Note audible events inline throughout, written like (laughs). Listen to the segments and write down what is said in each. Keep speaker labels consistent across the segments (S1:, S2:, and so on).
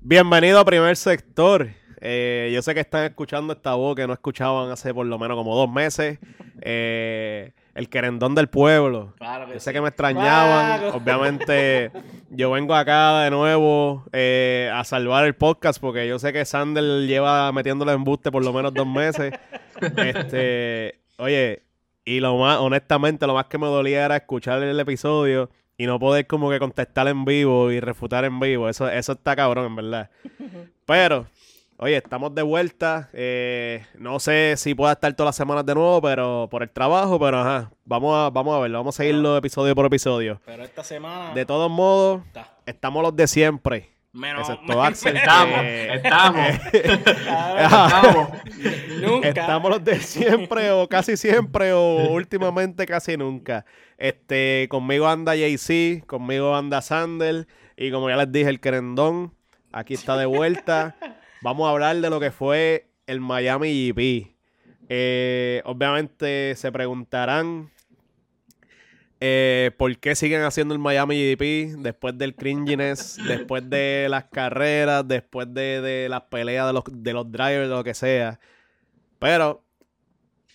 S1: Bienvenido a Primer Sector. Eh, yo sé que están escuchando esta voz que no escuchaban hace por lo menos como dos meses. Eh, el querendón del pueblo.
S2: Claro que
S1: Yo sé
S2: sí.
S1: que me extrañaban.
S2: Claro.
S1: Obviamente, yo vengo acá de nuevo eh, a salvar el podcast porque yo sé que Sander lleva metiéndole embuste por lo menos dos meses. Este, oye, y lo más, honestamente, lo más que me dolía era escuchar el episodio y no poder como que contestar en vivo y refutar en vivo. Eso, eso está cabrón, en verdad. (laughs) Pero, oye, estamos de vuelta. Eh, no sé si pueda estar todas las semanas de nuevo, pero por el trabajo, pero ajá. Vamos a, vamos a verlo, vamos a seguirlo episodio por episodio.
S2: Pero esta semana.
S1: De todos modos,
S2: Está.
S1: estamos los de siempre.
S2: Menos.
S1: Excepto Axel.
S3: Estamos,
S1: que-
S3: estamos, (laughs) estamos. (laughs)
S2: Nunca.
S1: Estamos los de siempre o casi siempre o últimamente casi nunca. Este, conmigo anda JC, conmigo anda Sander y como ya les dije el querendón, aquí está de vuelta. Vamos a hablar de lo que fue el Miami GP. Eh, obviamente se preguntarán eh, por qué siguen haciendo el Miami GP después del cringiness, (laughs) después de las carreras, después de, de las peleas de los, de los drivers, de lo que sea. Pero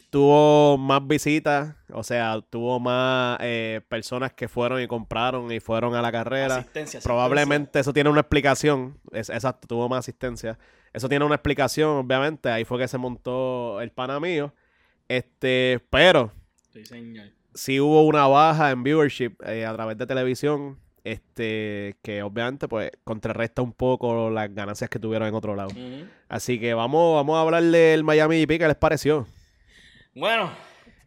S1: tuvo más visitas, o sea, tuvo más eh, personas que fueron y compraron y fueron a la carrera.
S2: Asistencia, asistencia.
S1: Probablemente eso tiene una explicación. Es, exacto, tuvo más asistencia. Eso tiene una explicación, obviamente. Ahí fue que se montó el pana mío. Este, pero
S2: Sí, señor.
S1: Sí hubo una baja en viewership eh, a través de televisión. Este, que obviamente, pues, contrarresta un poco las ganancias que tuvieron en otro lado. Así que vamos, vamos a hablar del Miami GP, ¿qué les pareció?
S2: Bueno.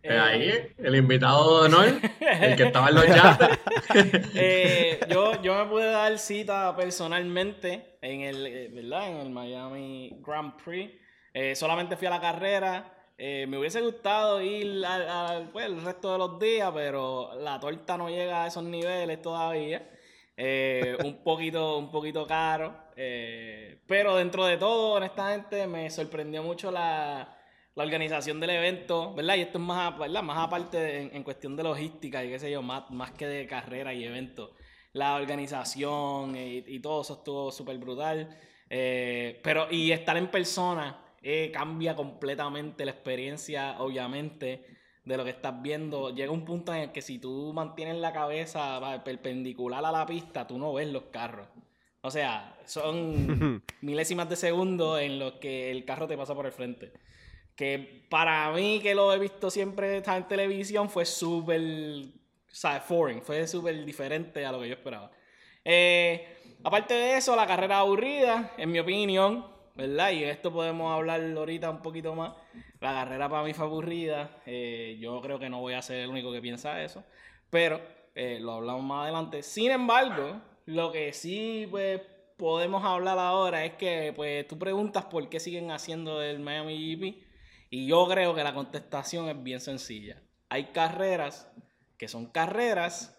S3: Eh, Ahí, el invitado de honor, el que estaba en los yates. (laughs)
S2: eh, yo, yo me pude dar cita personalmente en el, eh, ¿verdad? En el Miami Grand Prix. Eh, solamente fui a la carrera. Eh, me hubiese gustado ir al, al- pues, el resto de los días, pero la torta no llega a esos niveles todavía. Eh, un (laughs) poquito, un poquito caro. eh, pero dentro de todo, honestamente, me sorprendió mucho la, la organización del evento, ¿verdad? Y esto es más, ¿verdad? más aparte de- en, en cuestión de logística y qué sé yo, más, más que de carrera y evento. La organización y, y todo eso estuvo súper brutal. Pero, y estar en persona eh, cambia completamente la experiencia, obviamente, de lo que estás viendo. Llega un punto en el que si tú mantienes la cabeza perpendicular a la pista, tú no ves los carros. O sea, son (laughs) milésimas de segundo en los que el carro te pasa por el frente. Que para mí, que lo he visto siempre en televisión, fue súper, o sea, foreign, fue súper diferente a lo que yo esperaba. Eh, aparte de eso, la carrera aburrida, en mi opinión, ¿verdad? Y esto podemos hablar ahorita un poquito más. La carrera para mí fue aburrida. eh, yo creo que no voy a ser el único que piensa eso. Pero eh, lo hablamos más adelante. Sin embargo, lo que sí pues, podemos hablar ahora es que pues, tú preguntas por qué siguen haciendo el Miami GP. Y yo creo que la contestación es bien sencilla. Hay carreras que son carreras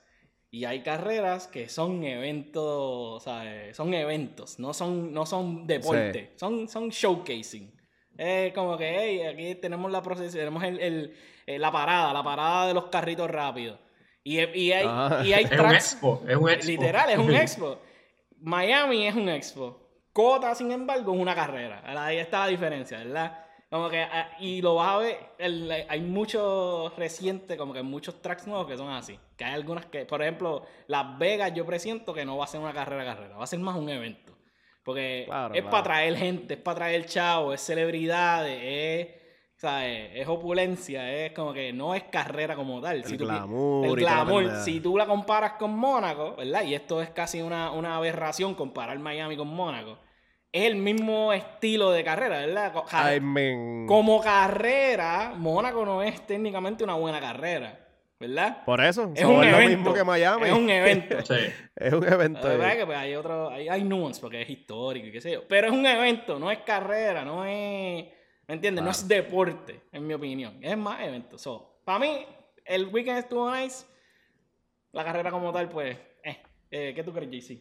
S2: y hay carreras que son eventos, ¿sabes? Son eventos, no son, no son deporte, son, son showcasing. Es como que, hey, aquí tenemos la procesión, tenemos el, el- eh, la parada, la parada de los carritos rápidos. Y, y hay,
S1: Ah.
S2: y hay
S3: Es un
S2: tracks-
S3: expo, es un expo.
S2: Literal, es un (laughs) expo. Miami es un expo. Cota, sin embargo, es una carrera. Ahí está la diferencia, ¿verdad? Como que, ah, y lo vas a ver, el- hay muchos recientes, como que muchos tracks nuevos que son así. Que hay algunas que, por ejemplo, Las Vegas yo presiento que no va a ser una carrera carrera, va a ser más un evento. Porque
S1: Claro,
S2: es
S1: claro.
S2: para traer gente, es para traer chavo, es celebridades, es, ¿sabes? es opulencia, es como que no es carrera como tal.
S1: El
S2: Si tú
S1: glamour
S2: el glamour. Si tú la comparas con Mónaco, ¿verdad? Y esto es casi una, una aberración comparar Miami con Mónaco. Es el mismo estilo de carrera, ¿verdad?
S1: I mean,
S2: Como carrera, Mónaco no es técnicamente una buena carrera, ¿verdad?
S1: por eso,
S2: Es
S1: so,
S2: un
S1: es lo
S2: evento.
S1: mismo que Miami.
S2: Es un evento. (laughs)
S3: Sí.
S1: Es un evento.
S2: La verdad es que pues, hay otro, hay, hay nuance porque es histórico y qué sé yo. Pero es un evento, no es carrera, no es. ¿Me entiendes? No es deporte, en mi opinión. Es más evento. So, para mí, el weekend estuvo nice. La carrera como tal, pues. Eh. Eh, ¿Qué tú crees, JC?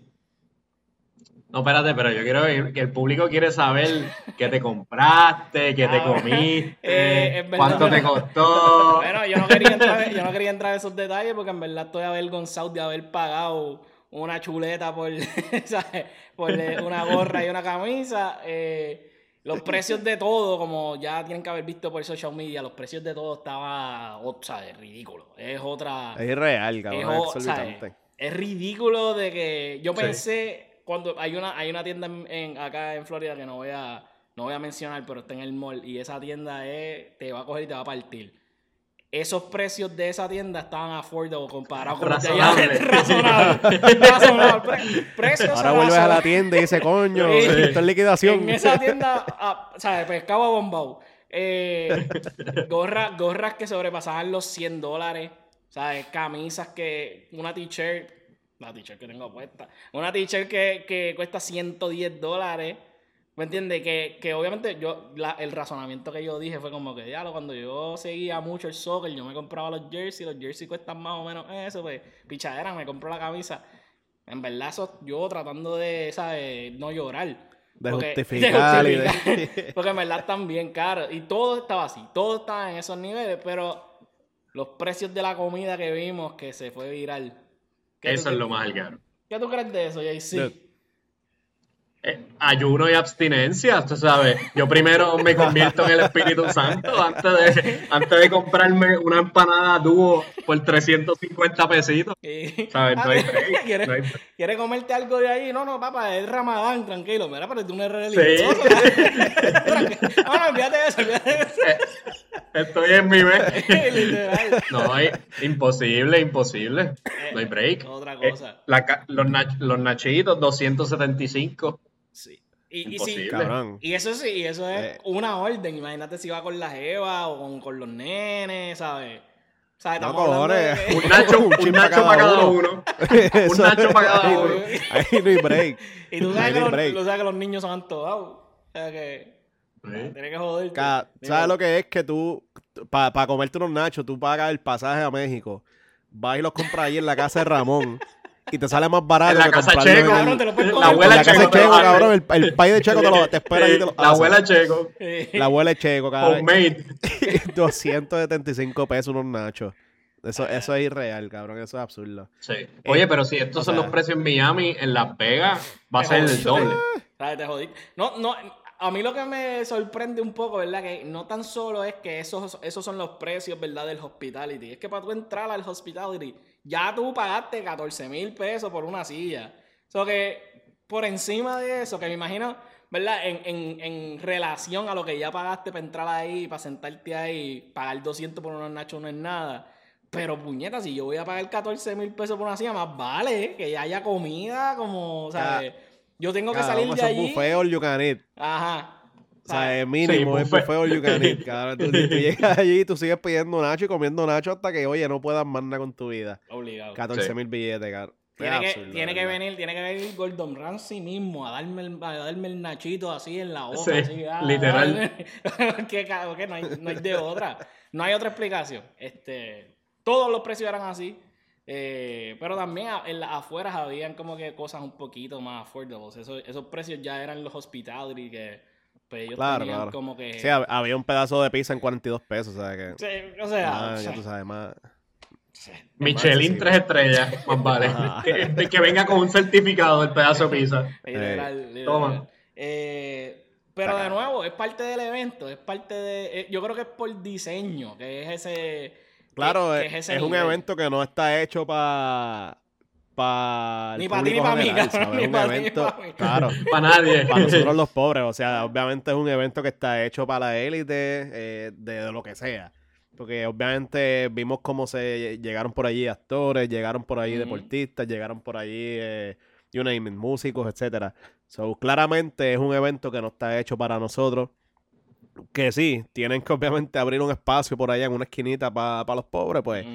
S3: No, espérate, pero yo quiero ver que el público quiere saber qué te compraste, qué te
S2: Ah,
S3: comiste,
S2: eh, verdad.
S3: cuánto te costó.
S2: Bueno, yo no, quería entrar, yo no quería entrar en esos detalles porque en verdad estoy avergonzado de haber pagado una chuleta por, (laughs) ¿sabes? por una gorra y una camisa. Eh, los precios de todo, como ya tienen que haber visto por social media, los precios de todo estaba, o sea, es ridículo. Es otra...
S1: Es irreal, cabrón,
S2: es, o- ridículo de que yo
S3: Sí.
S2: pensé cuando hay una hay una tienda en, en- acá en Florida que no voy a no voy a mencionar, pero está en el mall y esa tienda es te va a coger y te va a partir. Esos precios de esa tienda estaban affordable comparados con los de allá.
S3: Razonable. (laughs)
S2: Razonable. Razonable. Pre- precios
S1: Ahora vuelves a la tienda y dice, coño, (laughs)
S2: Sí.
S1: esto es liquidación.
S2: En esa tienda, ah, ¿sabes? Pescado bombao. Eh, gorra- gorras que sobrepasaban los 100 dólares. ¿Sabes? Camisas que. Una t-shirt. La t-shirt que tengo puesta. Una t-shirt que, que cuesta 110 dólares. ¿Me entiendes? Que, que obviamente yo, la- el razonamiento que yo dije fue como que, ya, cuando yo seguía mucho el soccer, yo me compraba los jerseys, los jerseys cuestan más o menos eso, pues, pichadera, me compro la camisa. En verdad, eso, yo tratando de, ¿sabes? No llorar.
S1: De
S2: Porque- (laughs)
S1: justificar y de-
S2: justificar. Porque en verdad están bien caros. Y todo estaba así. Todo estaba en esos niveles. Pero los precios de la comida que vimos que se fue viral. ¿Qué
S3: Eso es lo más alcaro.
S2: ¿Qué tú crees de eso, JC?
S1: Dude.
S3: Eh, ayuno y abstinencia, tú sabes. Yo primero me convierto en el Espíritu Santo antes de, antes de comprarme una empanada dúo por 350 pesitos.
S2: Y-
S3: ¿Sabes? No hay break, (laughs)
S2: ¿Quieres,
S3: no hay break.
S2: quieres comerte algo de ahí? No, no, papá, es Ramadán, tranquilo. Mira, pero tú no eres religioso.
S3: Sí.
S2: Tranquilo. no, no, olvídate de eso, olvídate de eso.
S3: Estoy en mi. (laughs)
S2: Literal.
S3: No hay, imposible, imposible. No hay break.
S2: Otra
S3: Eh,
S2: cosa.
S3: la los, nach- los nachitos, 275.
S2: Sí. Y, y.
S1: Cabrón.
S2: Y eso sí, eso es
S1: Eh.
S2: una orden. Imagínate si va con la jeva o con, con los nenes, ¿sabes?
S1: No,
S2: Estamos hablando de
S1: cojones.
S3: Un nacho, (laughs)
S1: Un
S3: un nacho
S1: para cada uno.
S3: uno. (laughs)
S1: Eso-
S3: nacho para cada
S1: ahí-
S3: uno.
S1: Ahí no hay break. (laughs)
S2: Y tú sabes,
S1: no
S2: que
S1: hay
S2: los,
S1: break.
S2: tú sabes que los niños son antojados. O sea que tienes que joder.
S1: ¿Sabes lo que es? Que tú, para comerte unos nachos, tú pagas el pasaje a México, vas y los compras ahí en la casa de Ramón y te sale más barato
S3: En la
S1: que
S3: casa Checo.
S1: el-
S2: Cabrón, te lo puedes
S3: La
S1: en
S3: abuela
S1: la casa
S3: Checo. te
S1: Checo, cabrón, el, el país de Checo te, lo, te espera y te lo
S3: La
S1: hace.
S3: abuela Checo.
S1: La abuela Checo, cabrón.
S3: Homemade. (laughs)
S1: 275 pesos unos nachos. Eso, eso es irreal, cabrón. Eso es absurdo.
S3: Sí. Oye, pero si estos
S1: o
S3: son
S1: sea-
S3: los precios en Miami, en Las Vegas va a ser el doble.
S2: ¿Sabes? Te jodí. No, no, a mí lo que me sorprende un poco, ¿verdad? Que no tan solo es que esos, esos son los precios, ¿verdad? Del hospitality. Es que para tú entrar al hospitality, ya tú pagaste 14 mil pesos por una silla. O sea que por encima de eso, que me imagino, ¿verdad? En, en, en relación a lo que ya pagaste para entrar ahí, para sentarte ahí, pagar 200 por unos nachos no es nada. Pero puñeta, si yo voy a pagar 14 mil pesos por una silla, más vale que haya comida, como, ¿sabes? Yo tengo que salir de allí.
S1: buffet all you can eat.
S2: Ajá.
S1: O sea, es mínimo,
S3: Sí,
S1: es
S3: buffet.
S1: buffet all you can eat, cabrón. Tú, (laughs) tú llegas allí y tú sigues pidiendo nacho y comiendo nacho hasta que, oye, no puedas más nada con tu vida.
S2: Obligado.
S1: 14 mil billetes, cabrón.
S2: Tiene, que,
S1: absurdo,
S2: tiene que venir, tiene que venir Gordon Ramsay mismo a darme el, a darme el nachito así en la boca.
S3: Sí,
S2: así, ah,
S3: literal. (laughs)
S2: que, que no, hay, no hay de otra. No hay otra explicación. Este, todos los precios eran así. eh, pero también a- en las afueras habían como que cosas un poquito más affordables. Esos, esos precios ya eran los hospitality que pues, ellos
S1: Claro,
S2: tenían
S1: claro.
S2: como que...
S1: Sí, hab- había un pedazo de pizza en 42 pesos, o sea que.
S2: Sí, o sea,
S1: Ah,
S2: o sea,
S1: ya tú sabes, más.
S3: Michelin tres estrellas, más vale.
S1: Ajá. (laughs)
S3: Que, que venga con un certificado del pedazo de pizza. (laughs)
S2: Literal, literal.
S3: toma.
S2: Eh, pero de nuevo, es parte del evento, es parte de... eh, yo creo que es por diseño, que es ese...
S1: Claro,
S2: que-
S1: es,
S2: que ese
S1: es un evento que no está hecho para. Para.
S2: Ni pa' ti ni pa' mí, cabrón, (laughs) ni pa' ti pa' mí.
S1: Claro. (laughs)
S3: Para nadie.
S1: Para nosotros los (laughs) pobres, o sea, obviamente es un evento que está hecho para la élite eh, de, de lo que sea. Porque obviamente vimos cómo se llegaron por allí actores, llegaron por allí deportistas, llegaron por allí, eh, you name it, músicos, etcétera. So, claramente es un evento que no está hecho para nosotros. Que sí, tienen que obviamente abrir un espacio por allá en una esquinita para los pobres, pues.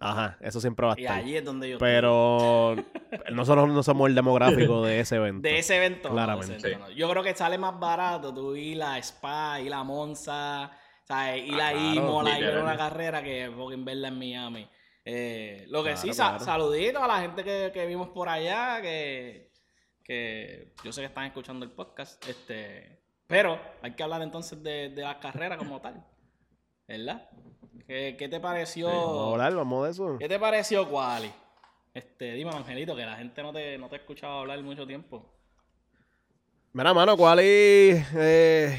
S1: Ajá, eso siempre va a
S2: Y
S1: estar.
S2: allí es donde yo...
S1: Pero nosotros no somos el demográfico (laughs) de ese evento.
S2: De ese evento. no, de ese
S1: Claramente.
S2: evento no. Yo creo que sale más barato tú ir a Spa, ir a Monza, ¿sabes? ir
S1: Ah,
S2: a
S1: claro,
S2: Imola y ver
S3: literal.
S2: una carrera que fucking verla en Miami. Eh, lo que
S1: Claro,
S2: sí, sa-
S1: claro.
S2: saluditos a la gente que, que vimos por allá, que, que yo sé que están escuchando el podcast. Este, pero hay que hablar entonces de, de la carrera como tal. ¿Verdad? ¿Qué, qué te pareció?
S1: Vamos a hablar, vamos de eso.
S2: ¿Qué te pareció Quali? Este, dime, Angelito, que la gente no te, no te ha escuchado hablar mucho tiempo.
S1: Mira, mano, ¿cuál es? Eh,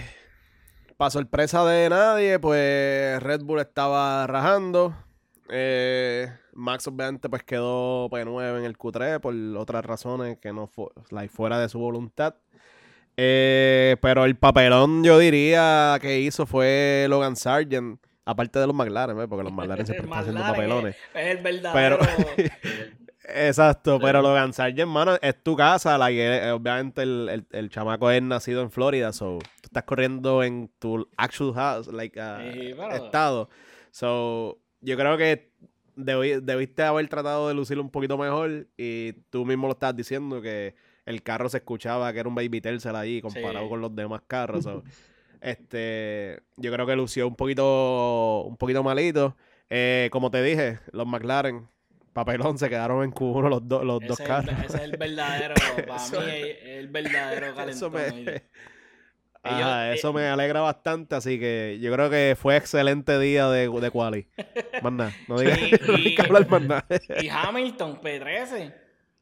S1: para sorpresa de nadie, pues Red Bull estaba rajando. Eh, Max obviamente pues quedó P9 en el Q3 por otras razones que no fue like, fuera de su voluntad. Eh, pero el papelón yo diría que hizo fue Logan Sargent, aparte de los McLaren, ¿ves? porque los McLaren siempre (laughs) están haciendo papelones.
S2: Es, es el verdadero. (laughs) (laughs)
S1: Exacto, pero Logan Sargent, hermano, es tu casa. like, eh, obviamente el, el, el chamaco es nacido en Florida, so tú estás corriendo en tu actual house, like, uh,
S2: Sí, pero-
S1: estado. So, yo creo que debi- debiste haber tratado de lucirlo un poquito mejor y tú mismo lo estás diciendo que el carro se escuchaba que era un baby Tercel ahí comparado
S2: Sí.
S1: con los demás carros. so, este, yo creo que lució un poquito, un poquito malito. Eh, como te dije, los McLaren, papelón, se quedaron en Q1 los, dos los
S2: ese,
S1: dos
S2: el,
S1: carros.
S2: ese es el verdadero, (laughs) para
S1: Eso
S2: mí es el verdadero (laughs)
S1: Eso
S2: calentón.
S1: me,
S2: ¿oíste? (laughs)
S1: Ajá,
S2: Ellos,
S1: eso
S2: eh,
S1: me alegra bastante, así que yo creo que fue excelente día de, de quali. Más nada, no digas no hay
S2: y-
S1: que hablar más nada.
S2: Y Hamilton, P13,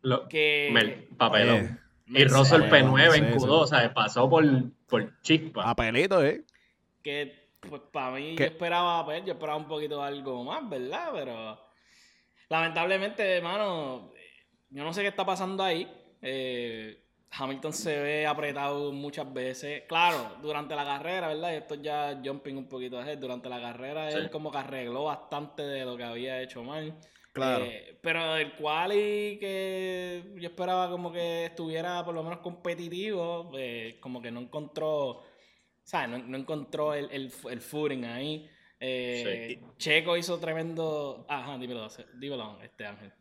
S3: Lo-
S2: que...
S3: Mel- papelón.
S1: Eh,
S3: y Russell
S1: papelón,
S3: P9 en
S1: sí,
S3: Q2,
S1: sí.
S3: o sea, pasó por, por chispa.
S1: Papelito, ¿eh?
S2: que pues para mí
S1: ¿Qué?
S2: yo esperaba pues, yo esperaba un poquito algo más, ¿verdad? Pero lamentablemente, hermano, yo no sé qué está pasando ahí. Eh, Hamilton se ve apretado muchas veces. Claro, durante la carrera, ¿verdad? Y esto ya jumping un poquito ahead. Durante la carrera
S3: Sí.
S2: él como que arregló bastante de lo que había hecho mal.
S1: Claro.
S2: Eh, pero el quali que yo esperaba como que estuviera por lo menos competitivo, eh, como que no encontró, ¿sabes? No, no encontró el, el, el footing ahí. Eh, Checo hizo tremendo... Ajá, dímelo, dímelo, este Ángel.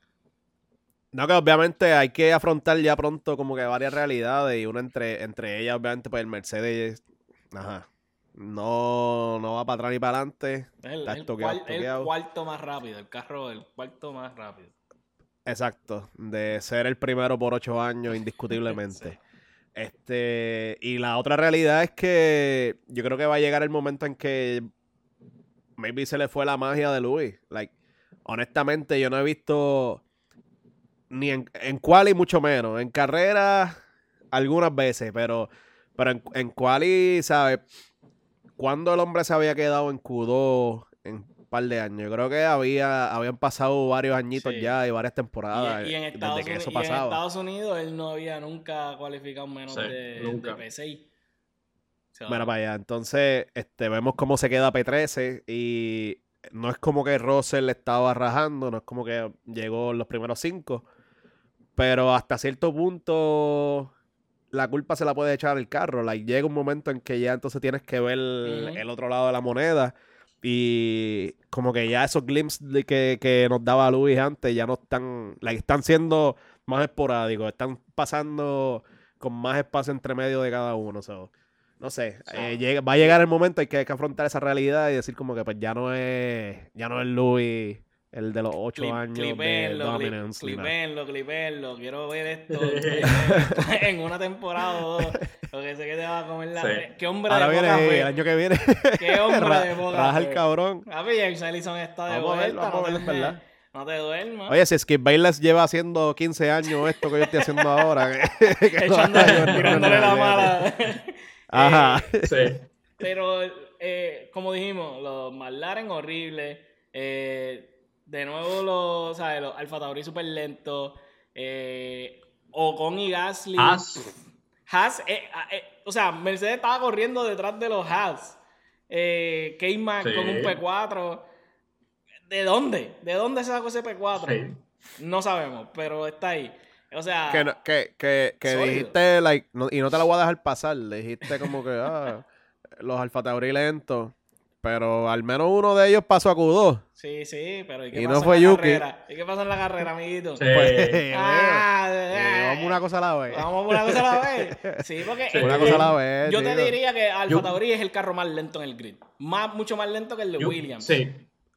S1: No, que obviamente hay que afrontar ya pronto como que varias realidades y una entre, entre ellas, obviamente, pues el Mercedes, ajá, no, no va para atrás ni para adelante.
S2: El,
S1: Está
S2: el
S1: toqueado,
S2: cual- el cuarto más rápido, el carro el cuarto más rápido.
S1: Exacto, de ser el primero por ocho años, (laughs) indiscutiblemente. Este, y la otra realidad es que yo creo que va a llegar el momento en que maybe se le fue la magia de Luis. Like, honestamente, yo no he visto ni en, en quali mucho menos. En carrera, algunas veces, pero, pero en, en quali, ¿sabes? Cuando el hombre se había quedado en Q2 en un par de años? Yo creo que había, habían pasado varios añitos
S2: Sí.
S1: ya y varias temporadas
S2: y en
S1: desde
S2: Estados
S1: que
S2: Uni-
S1: eso
S2: y en
S1: pasaba.
S2: Estados Unidos él no había nunca cualificado menos
S3: Sí,
S2: de,
S3: nunca.
S2: de P6. O sea,
S1: Mira para allá. Entonces, este, vemos cómo se queda P13 y no es como que Russell estaba rajando, no es como que llegó en los primeros cinco, pero hasta cierto punto la culpa se la puede echar el carro. Like, llega un momento en que ya entonces tienes que ver el otro lado de la moneda y como que ya esos glimpses de que, que nos daba Luis antes ya no están, like, están siendo más esporádicos, están pasando con más espacio entre medio de cada uno. so, no sé, eh, llega- va a llegar el momento en que hay que afrontar esa realidad y decir como que pues ya no es, ya no es Luis el de los ocho
S2: Clip-
S1: años de
S2: clipenlo, clip-
S1: dominance.
S2: clipenlo, clipenlo, quiero ver esto (laughs) en una temporada o dos. Lo que sé que te va a comer la...
S3: Sí.
S2: Qué hombre
S1: Ahora
S2: de
S1: viene
S2: poca
S1: el
S2: fe.
S1: año que viene.
S2: Qué hombre
S1: Ra-
S2: de poca
S1: raja el cabrón.
S2: Papi, James Ellison está de
S1: Vamos a ver,
S2: vuelta.
S1: vamos a
S2: no,
S1: ver,
S2: te,
S1: es verdad.
S2: no te duermas.
S1: Oye, si Skip Bayless lleva haciendo 15 años esto que yo estoy haciendo ahora, (laughs) que, que años (laughs) no
S2: tirándole la mala.
S1: Ajá.
S2: Eh,
S3: Sí.
S2: Pero, eh, como dijimos, los McLaren horribles. eh, de nuevo, los, ¿sabes? los Alfa Tauri súper lentos. Eh, Ocon y Gasly.
S3: As,
S2: Haas, eh, ah, eh, o sea, Mercedes estaba corriendo detrás de los Haas. Eh, K-Mac
S3: Sí.
S2: con un P4. ¿De dónde? ¿De dónde se sacó ese P4?
S3: sí.
S2: No sabemos, pero está ahí. O sea,
S1: Que, no- que, que, dijiste, like, no- y no te la voy a dejar pasar, le dijiste como que, ah, los Alfa Tauri lentos, pero al menos uno de ellos pasó a Q2.
S2: sí, sí, pero ¿y qué
S1: Y
S2: pasó
S1: no
S2: en
S1: fue
S2: la
S1: Yuki.
S2: carrera? ¿Y qué pasó en la carrera, amiguito?
S3: Sí.
S1: Pues,
S2: Ah,
S1: eh,
S2: eh,
S1: vamos una cosa a la vez.
S2: Vamos una cosa a la vez. Sí, porque
S3: Sí.
S1: Una cosa a la vez,
S2: yo te diría que Alfa
S3: Yo-
S2: Tauri es el carro más lento en el grid. Más, mucho más lento que el de Williams.
S3: Sí.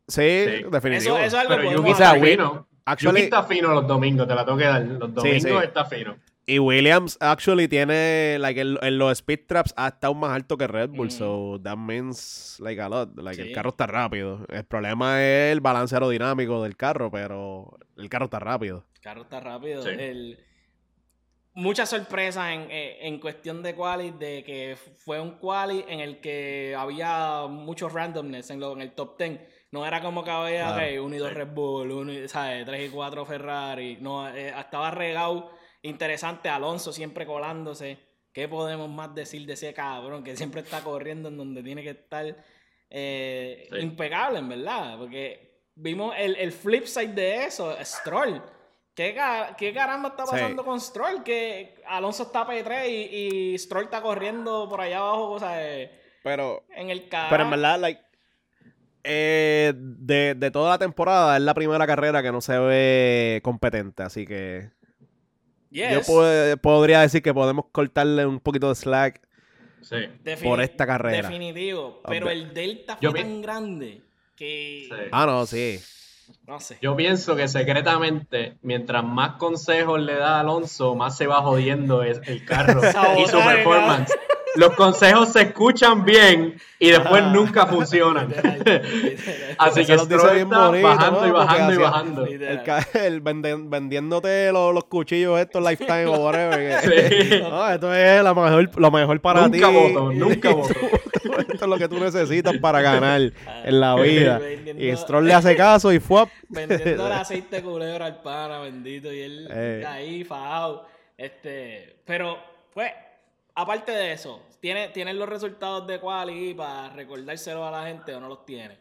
S1: Sí,
S3: Sí.
S1: definitivo.
S2: Eso, eso es algo
S3: Pero
S2: que
S3: Yuki está fino.
S1: Actually-
S3: Yuki está fino los domingos, te la tengo que dar. Los domingos
S1: sí.
S3: está fino.
S1: Y Williams actually tiene, like, en, en los speed traps ha estado más alto que Red Bull,
S2: Mm.
S1: so that means, like, a lot. Like,
S2: Sí.
S1: el carro está rápido. El problema es el balance aerodinámico del carro, pero el carro está rápido.
S2: El carro está rápido.
S3: Sí.
S2: El... Muchas sorpresas en, eh, en cuestión de quali, de que fue un quali en el que había mucho randomness en, lo, en el top 10. No era como que había
S1: Claro,
S2: y dos
S3: sí.
S2: Red Bull, uno y, ¿sabes? tres y cuatro Ferrari. No, eh, estaba regado. Interesante, Alonso siempre colándose. ¿Qué podemos más decir de ese cabrón que siempre está corriendo en donde tiene que estar? eh,
S3: Sí.
S2: impecable, en verdad. Porque vimos el, el flip side de eso, Stroll. ¿Qué, qué caramba está
S1: Sí.
S2: pasando con Stroll? Que Alonso está P3 y, y Stroll está corriendo por allá abajo, o sea, eh,
S1: Pero,
S2: en el carro.
S1: pero en verdad, like, eh, de, de toda la temporada es la primera carrera que no se ve competente, así que yo podría decir que podemos cortarle un poquito de slack.
S3: Sí.
S1: por esta carrera.
S2: Definitivo. Pero el delta fue tan grande que.
S3: Sí.
S1: Ah, no, sí.
S2: No sé.
S3: Yo pienso que secretamente, mientras más consejos le da Alonso, más se va jodiendo es- el carro (laughs) y su performance. Los consejos se escuchan bien y después
S1: Ajá.
S3: nunca funcionan. (laughs)
S2: Literal, literal.
S3: Así que
S1: los dice bien bonito,
S3: bajando
S1: ¿no?
S3: y bajando y bajando.
S1: El, vendiéndote los, los cuchillos estos Lifetime o whatever. que-
S3: Sí. (laughs)
S1: No, esto es la mejor, lo mejor para
S3: Nunca
S1: ti.
S3: voto, nunca (laughs) voto.
S1: esto es lo que tú necesitas para ganar en la vida.
S2: Vendiendo-
S1: Y Stroll le hace caso y fue.
S2: Vendiendo el aceite de culebra al pana, bendito. Y él
S1: Eh.
S2: ahí, fajado. Este, pero, pues, aparte de eso, ¿tiene, ¿tienes los resultados de quali para recordárselo a la gente o no los tiene?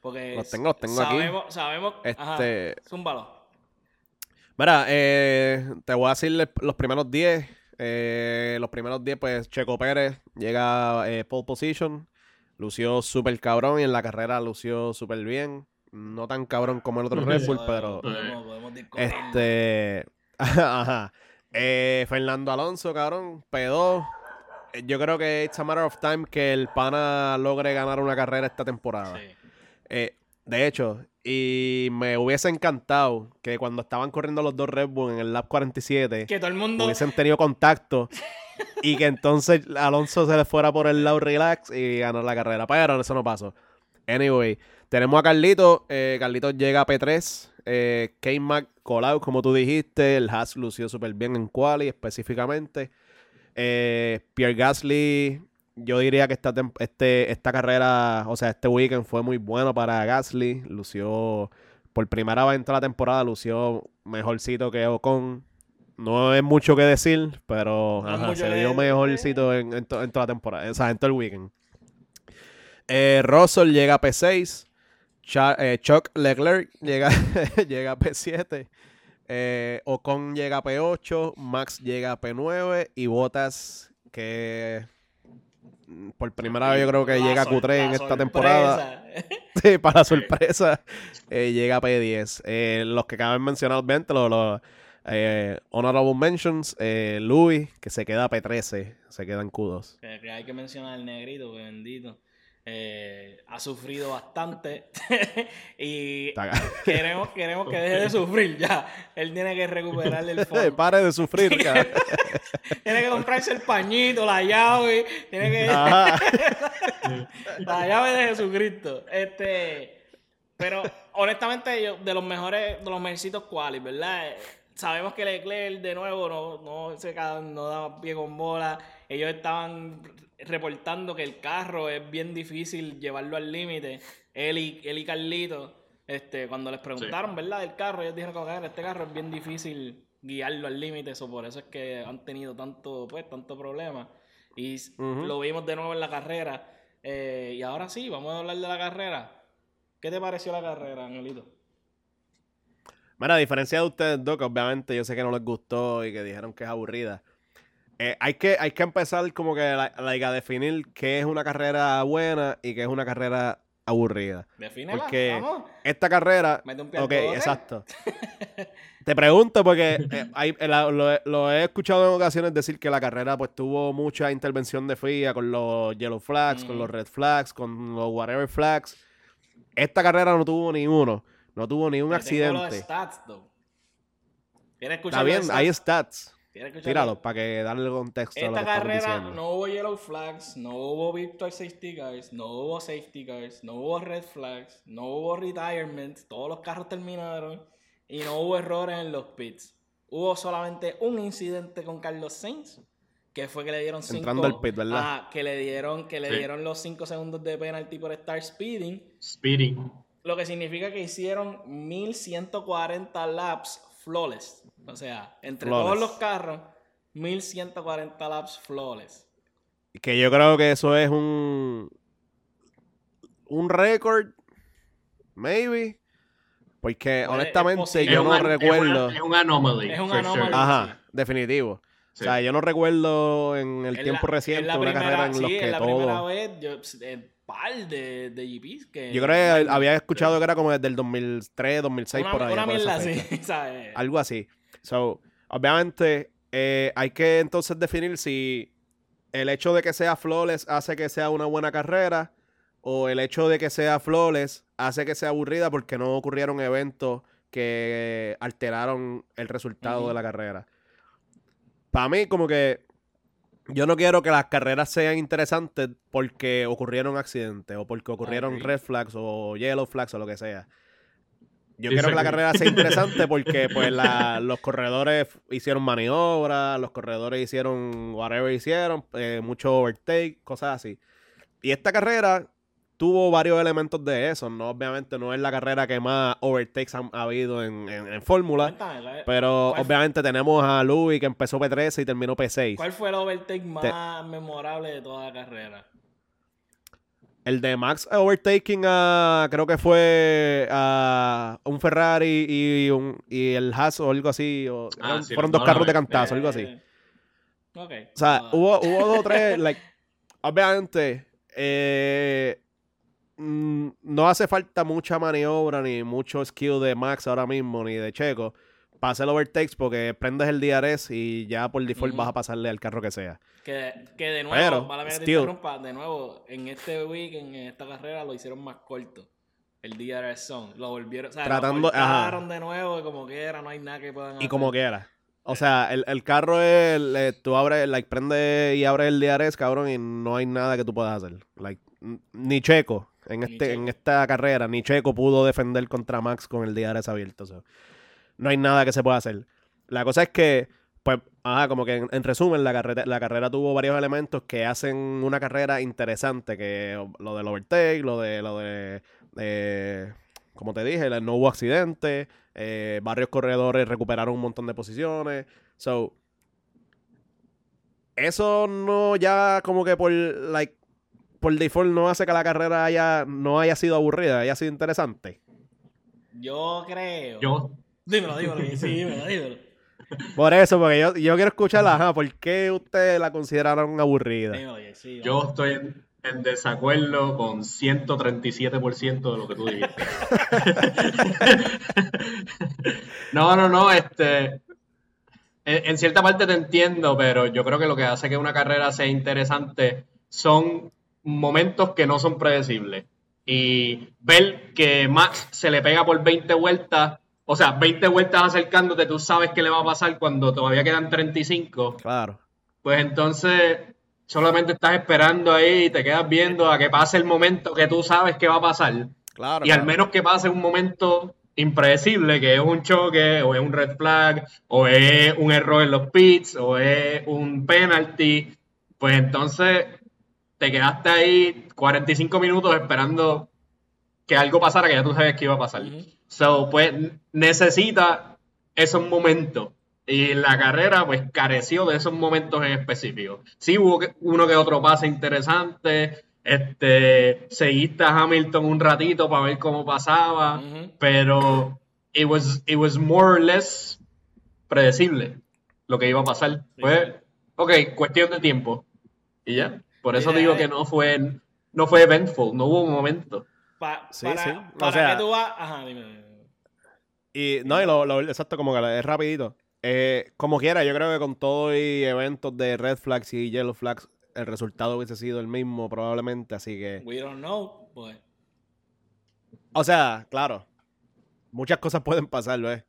S2: Porque
S1: Los tengo, los tengo aquí.
S2: sabemos, Sabemos, ajá,
S1: Este-
S2: zúmbalo.
S1: Mira, eh, te voy a decir los primeros 10. Eh, los primeros 10, pues Checo Pérez llega eh, pole position. Lució súper cabrón y en la carrera lució súper bien. No tan cabrón como el otro Red Bull, pero.
S2: Podemos.
S1: Este. (laughs) Ajá. Eh, Fernando Alonso, cabrón. P2. Eh, Yo creo que it's a matter of time que el pana logre ganar una carrera esta temporada.
S2: Sí.
S1: Eh, de hecho, y me hubiese encantado que cuando estaban corriendo los dos Red Bull en el lap 47
S2: Que todo el mundo.
S1: hubiesen tenido contacto (laughs) y que entonces Alonso se le fuera por el lado relax y ganar la carrera. Pero eso no pasó. Anyway, tenemos a Carlito. Eh, Carlito llega a P3. Eh, K-Mac colado, como tú dijiste. El Haas lució súper bien en quali específicamente. Eh, Pierre Gasly, yo diría que esta, este, esta carrera, o sea, este weekend fue muy bueno para Gasly. Lució, por primera vez en toda la temporada, lució mejorcito que Ocon. No es mucho que decir, pero
S2: No
S1: ajá, se vio mejorcito en, en to- en toda la temporada, o sea, en todo el weekend. Eh, Russell llega a P6. Cha- eh, Chuck Leclerc llega, (laughs) llega a P7. Eh, Ocon llega a P8. Max llega a P9. Y Bottas, que mm, por primera vez yo creo que
S2: La
S1: llega a
S2: sor-
S1: Q3 en esta temporada.
S2: sorpresa. (laughs)
S1: Sí, para (laughs) sorpresa, eh, llega a P10. Eh, los que caben mencionar, obviamente, los, los, eh, Honorable Mentions, eh, Louis, que se queda a P13, se queda en Q2.
S2: Que, que hay que mencionar al negrito, que bendito. Eh, ha sufrido bastante (laughs) y (laughs) queremos, queremos que deje de sufrir ya. Él tiene que recuperar el (laughs) fondo.
S1: Pare de sufrir.
S2: Tiene que comprarse el pañito, la llave, tiene que la llave de Jesucristo. Este, pero honestamente yo, de los mejores, de los mejorcitos quali, ¿verdad? Eh, Sabemos que Leclerc de nuevo no, no se no daba pie con bola. Ellos estaban reportando que el carro es bien difícil llevarlo al límite. Él y, él y Carlito, este, cuando les preguntaron, ¿verdad? Del carro, ellos dijeron que este carro es bien difícil guiarlo al límite, eso por eso es que han tenido tanto, pues, tanto problema. Y lo vimos de nuevo en la carrera. Eh, y ahora sí, vamos a hablar de la carrera. ¿Qué te pareció la carrera, Angelito?
S1: Mira, a diferencia de ustedes dos, que obviamente yo sé que no les gustó y que dijeron que es aburrida. Eh, hay, que, hay que empezar como que la- a definir qué es una carrera buena y qué es una carrera aburrida.
S2: Defínela,
S1: Porque
S2: vamos.
S1: esta carrera.
S2: Mete un
S1: Ok, exacto. (laughs) Te pregunto porque eh, hay- eh, la- lo, he- lo he escuchado en ocasiones decir que la carrera pues tuvo mucha intervención de FIA con los yellow flags, con los red flags, con los whatever flags. Esta carrera no tuvo ni uno. No tuvo ni un
S2: Te tengo los
S1: accidente.
S2: stats, though. ¿Quieres escuchar
S1: Está bien, hay
S2: stats?
S1: Stats.
S2: ¿Quieres escuchar
S1: Tíralo para que darle contexto a lo que
S2: Esta carrera
S1: diciendo.
S2: no hubo yellow flags, no hubo virtual safety cars, no hubo safety cars, no hubo red flags, no hubo retirement, todos los carros terminaron y no hubo errores en los pits. Hubo solamente un incidente con Carlos Sainz, que fue que le dieron cinco,
S1: Entrando al pit, ¿verdad?
S2: Ah, que le dieron, que le
S3: Sí.
S2: dieron los 5 segundos de penalty por estar speeding.
S3: Speeding.
S2: Lo que significa que hicieron 1140 laps flawless. O sea, entre
S1: Flawless.
S2: todos los carros, 1140 laps flawless.
S1: Que yo creo que eso es un. Un récord. Maybe. Porque
S2: es
S1: honestamente yo
S3: es
S1: no
S3: una-
S1: recuerdo.
S3: Es, una, es un anomaly.
S2: Es un anomaly.
S3: sure.
S1: Ajá, definitivo.
S3: Sí.
S1: O sea, yo no recuerdo en el
S2: Es
S1: tiempo
S2: la-
S1: reciente
S2: es la
S1: una
S2: primera-
S1: carrera en
S2: sí,
S1: los
S2: es
S1: que
S2: la primera
S1: todo.
S2: vez, yo, par de, de GPs que...
S1: Yo creo que había escuchado que era como desde el 2003, 2006
S2: una,
S1: por ahí.
S2: una
S1: por
S2: mierda así. (laughs) ¿sabes?
S1: Algo así. So, obviamente, eh, hay que entonces definir si el hecho de que sea flawless hace que sea una buena carrera o el hecho de que sea flawless hace que sea aburrida porque no ocurrieron eventos que alteraron el resultado de la carrera. Para mí, como que yo no quiero que las carreras sean interesantes porque ocurrieron accidentes o porque ocurrieron red flags o yellow flags o lo que sea. Yo quiero que la carrera sea interesante (laughs) porque pues la- los corredores hicieron maniobras, los corredores hicieron whatever hicieron, eh, mucho overtake, cosas así. Y esta carrera tuvo varios elementos de eso. No, obviamente no es la carrera que más overtakes han habido en, en- en fórmula.
S2: Cuéntame, ¿cuál-
S1: Pero
S2: ¿Cuál-
S1: obviamente tenemos a Louis que empezó P13 y terminó P6.
S2: ¿Cuál fue el overtake más memorable de toda la carrera?
S1: El de Max overtaking a, creo que fue a un Ferrari y, un, y el Haas o algo así. o-
S3: Ah,
S1: eran-
S3: sí,
S1: fueron dos carros de
S3: Donovan.
S1: cantazo, algo así.
S2: Eh.
S1: O sea,
S2: Ah,
S1: hubo, hubo dos o tres, (laughs) like, obviamente, eh, mm, no hace falta mucha maniobra ni mucho skill de Max ahora mismo, ni de Checo, para hacer overtakes porque prendes el DRS y ya por default vas a pasarle al carro que sea.
S2: Que, que de nuevo,
S1: Pero,
S2: mala mía que te
S1: still.
S2: interrumpa, de nuevo, en este weekend, en esta carrera, lo hicieron más corto. El DRS zone. Lo volvieron, o sea,
S1: Tratando-
S2: lo
S1: ajá.
S2: de nuevo, como que era, no hay nada que puedan
S1: Y como
S2: hacer.
S1: quiera. O sea, el, el carro es, eh, tú abres, like, prende y abres el DRS, cabrón, y no hay nada que tú puedas hacer. Like, ni Checo, en,
S2: Ni
S1: este, en esta carrera, ni Checo pudo defender contra Max con el DRS abierto. so, no hay nada que se pueda hacer. La cosa es que, pues, ajá, como que en, en resumen, la carrera, la carrera tuvo varios elementos que hacen una carrera interesante, que lo del overtake, lo de, lo de, eh, como te dije, el- no hubo accidente, eh, varios corredores recuperaron un montón de posiciones. So, eso no ya como que por, like, por default no hace que la carrera haya, no haya sido aburrida, haya sido interesante.
S2: Yo creo.
S3: Yo,
S2: Dímelo, dímelo, sí, dímelo, dímelo.
S1: Por eso, porque yo, yo quiero escucharla, ajá, ¿por qué ustedes la consideraron aburrida?
S2: Dímelo, sí,
S3: yo estoy en, en desacuerdo con 137% de lo que tú dijiste. (laughs) No, no, no, este. En, en cierta parte te entiendo, pero yo creo que lo que hace que una carrera sea interesante son momentos que no son predecibles. Y ver que Max se le pega por 20 vueltas, o sea, 20 vueltas acercándote, tú sabes qué le va a pasar cuando todavía quedan 35
S1: Claro.
S3: pues entonces solamente estás esperando ahí y te quedas viendo a que pase el momento que tú sabes que va a pasar.
S1: Claro.
S3: Y al menos que pase un momento impredecible, que es un choque, o es un red flag, o es un error en los pits, o es un penalty, pues entonces te quedaste ahí 45 minutos esperando que algo pasara que ya tú sabes que iba a pasar.
S2: Ujú.
S3: So, pues necesita esos momentos. Y la carrera, pues careció de esos momentos en específico. Sí hubo uno que otro pase interesante. Este, seguiste a Hamilton un ratito para ver cómo pasaba.
S2: Ujú.
S3: Pero it was, it was more or less predecible lo que iba a pasar.
S2: Sí.
S3: Fue, ok, cuestión de tiempo. Y ya. Por eso
S2: Mira,
S3: digo que no fue, no fue eventful, no hubo un momento.
S2: Pa-
S1: Sí,
S2: para
S1: sí. O
S2: para
S1: sea-
S2: que tú vas. Ajá, dime. dime.
S1: Y no, y lo, lo- exacto, como que es rapidito. Eh, como quiera, yo creo que con todo y eventos de red flags y yellow flags, el resultado hubiese sido el mismo probablemente, así que...
S2: We don't know, pues.
S1: O sea, claro, muchas cosas pueden pasar, ¿ves?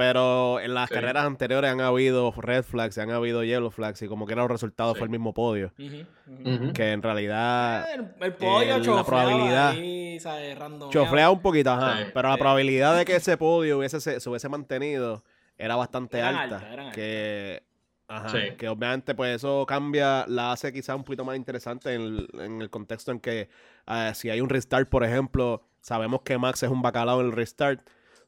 S1: Pero en las
S3: Sí.
S1: carreras anteriores han habido red flags, y han habido yellow flags y como que era los resultados fue el mismo podio.
S2: Ujú.
S1: Que en realidad
S2: El, el podio
S1: Eh, la
S2: chofleaba
S1: probabilidad-
S2: ahí,
S1: un poquito, ajá.
S3: Sí,
S1: pero la probabilidad de que ese podio hubiese, se, se hubiese mantenido era bastante
S2: Eran
S1: alta.
S2: eran
S1: que, ajá,
S3: Sí.
S1: que obviamente pues eso cambia, la hace quizás un poquito más interesante en el, en el contexto en que ah, si hay un restart, por ejemplo, sabemos que Max es un bacalao en el restart.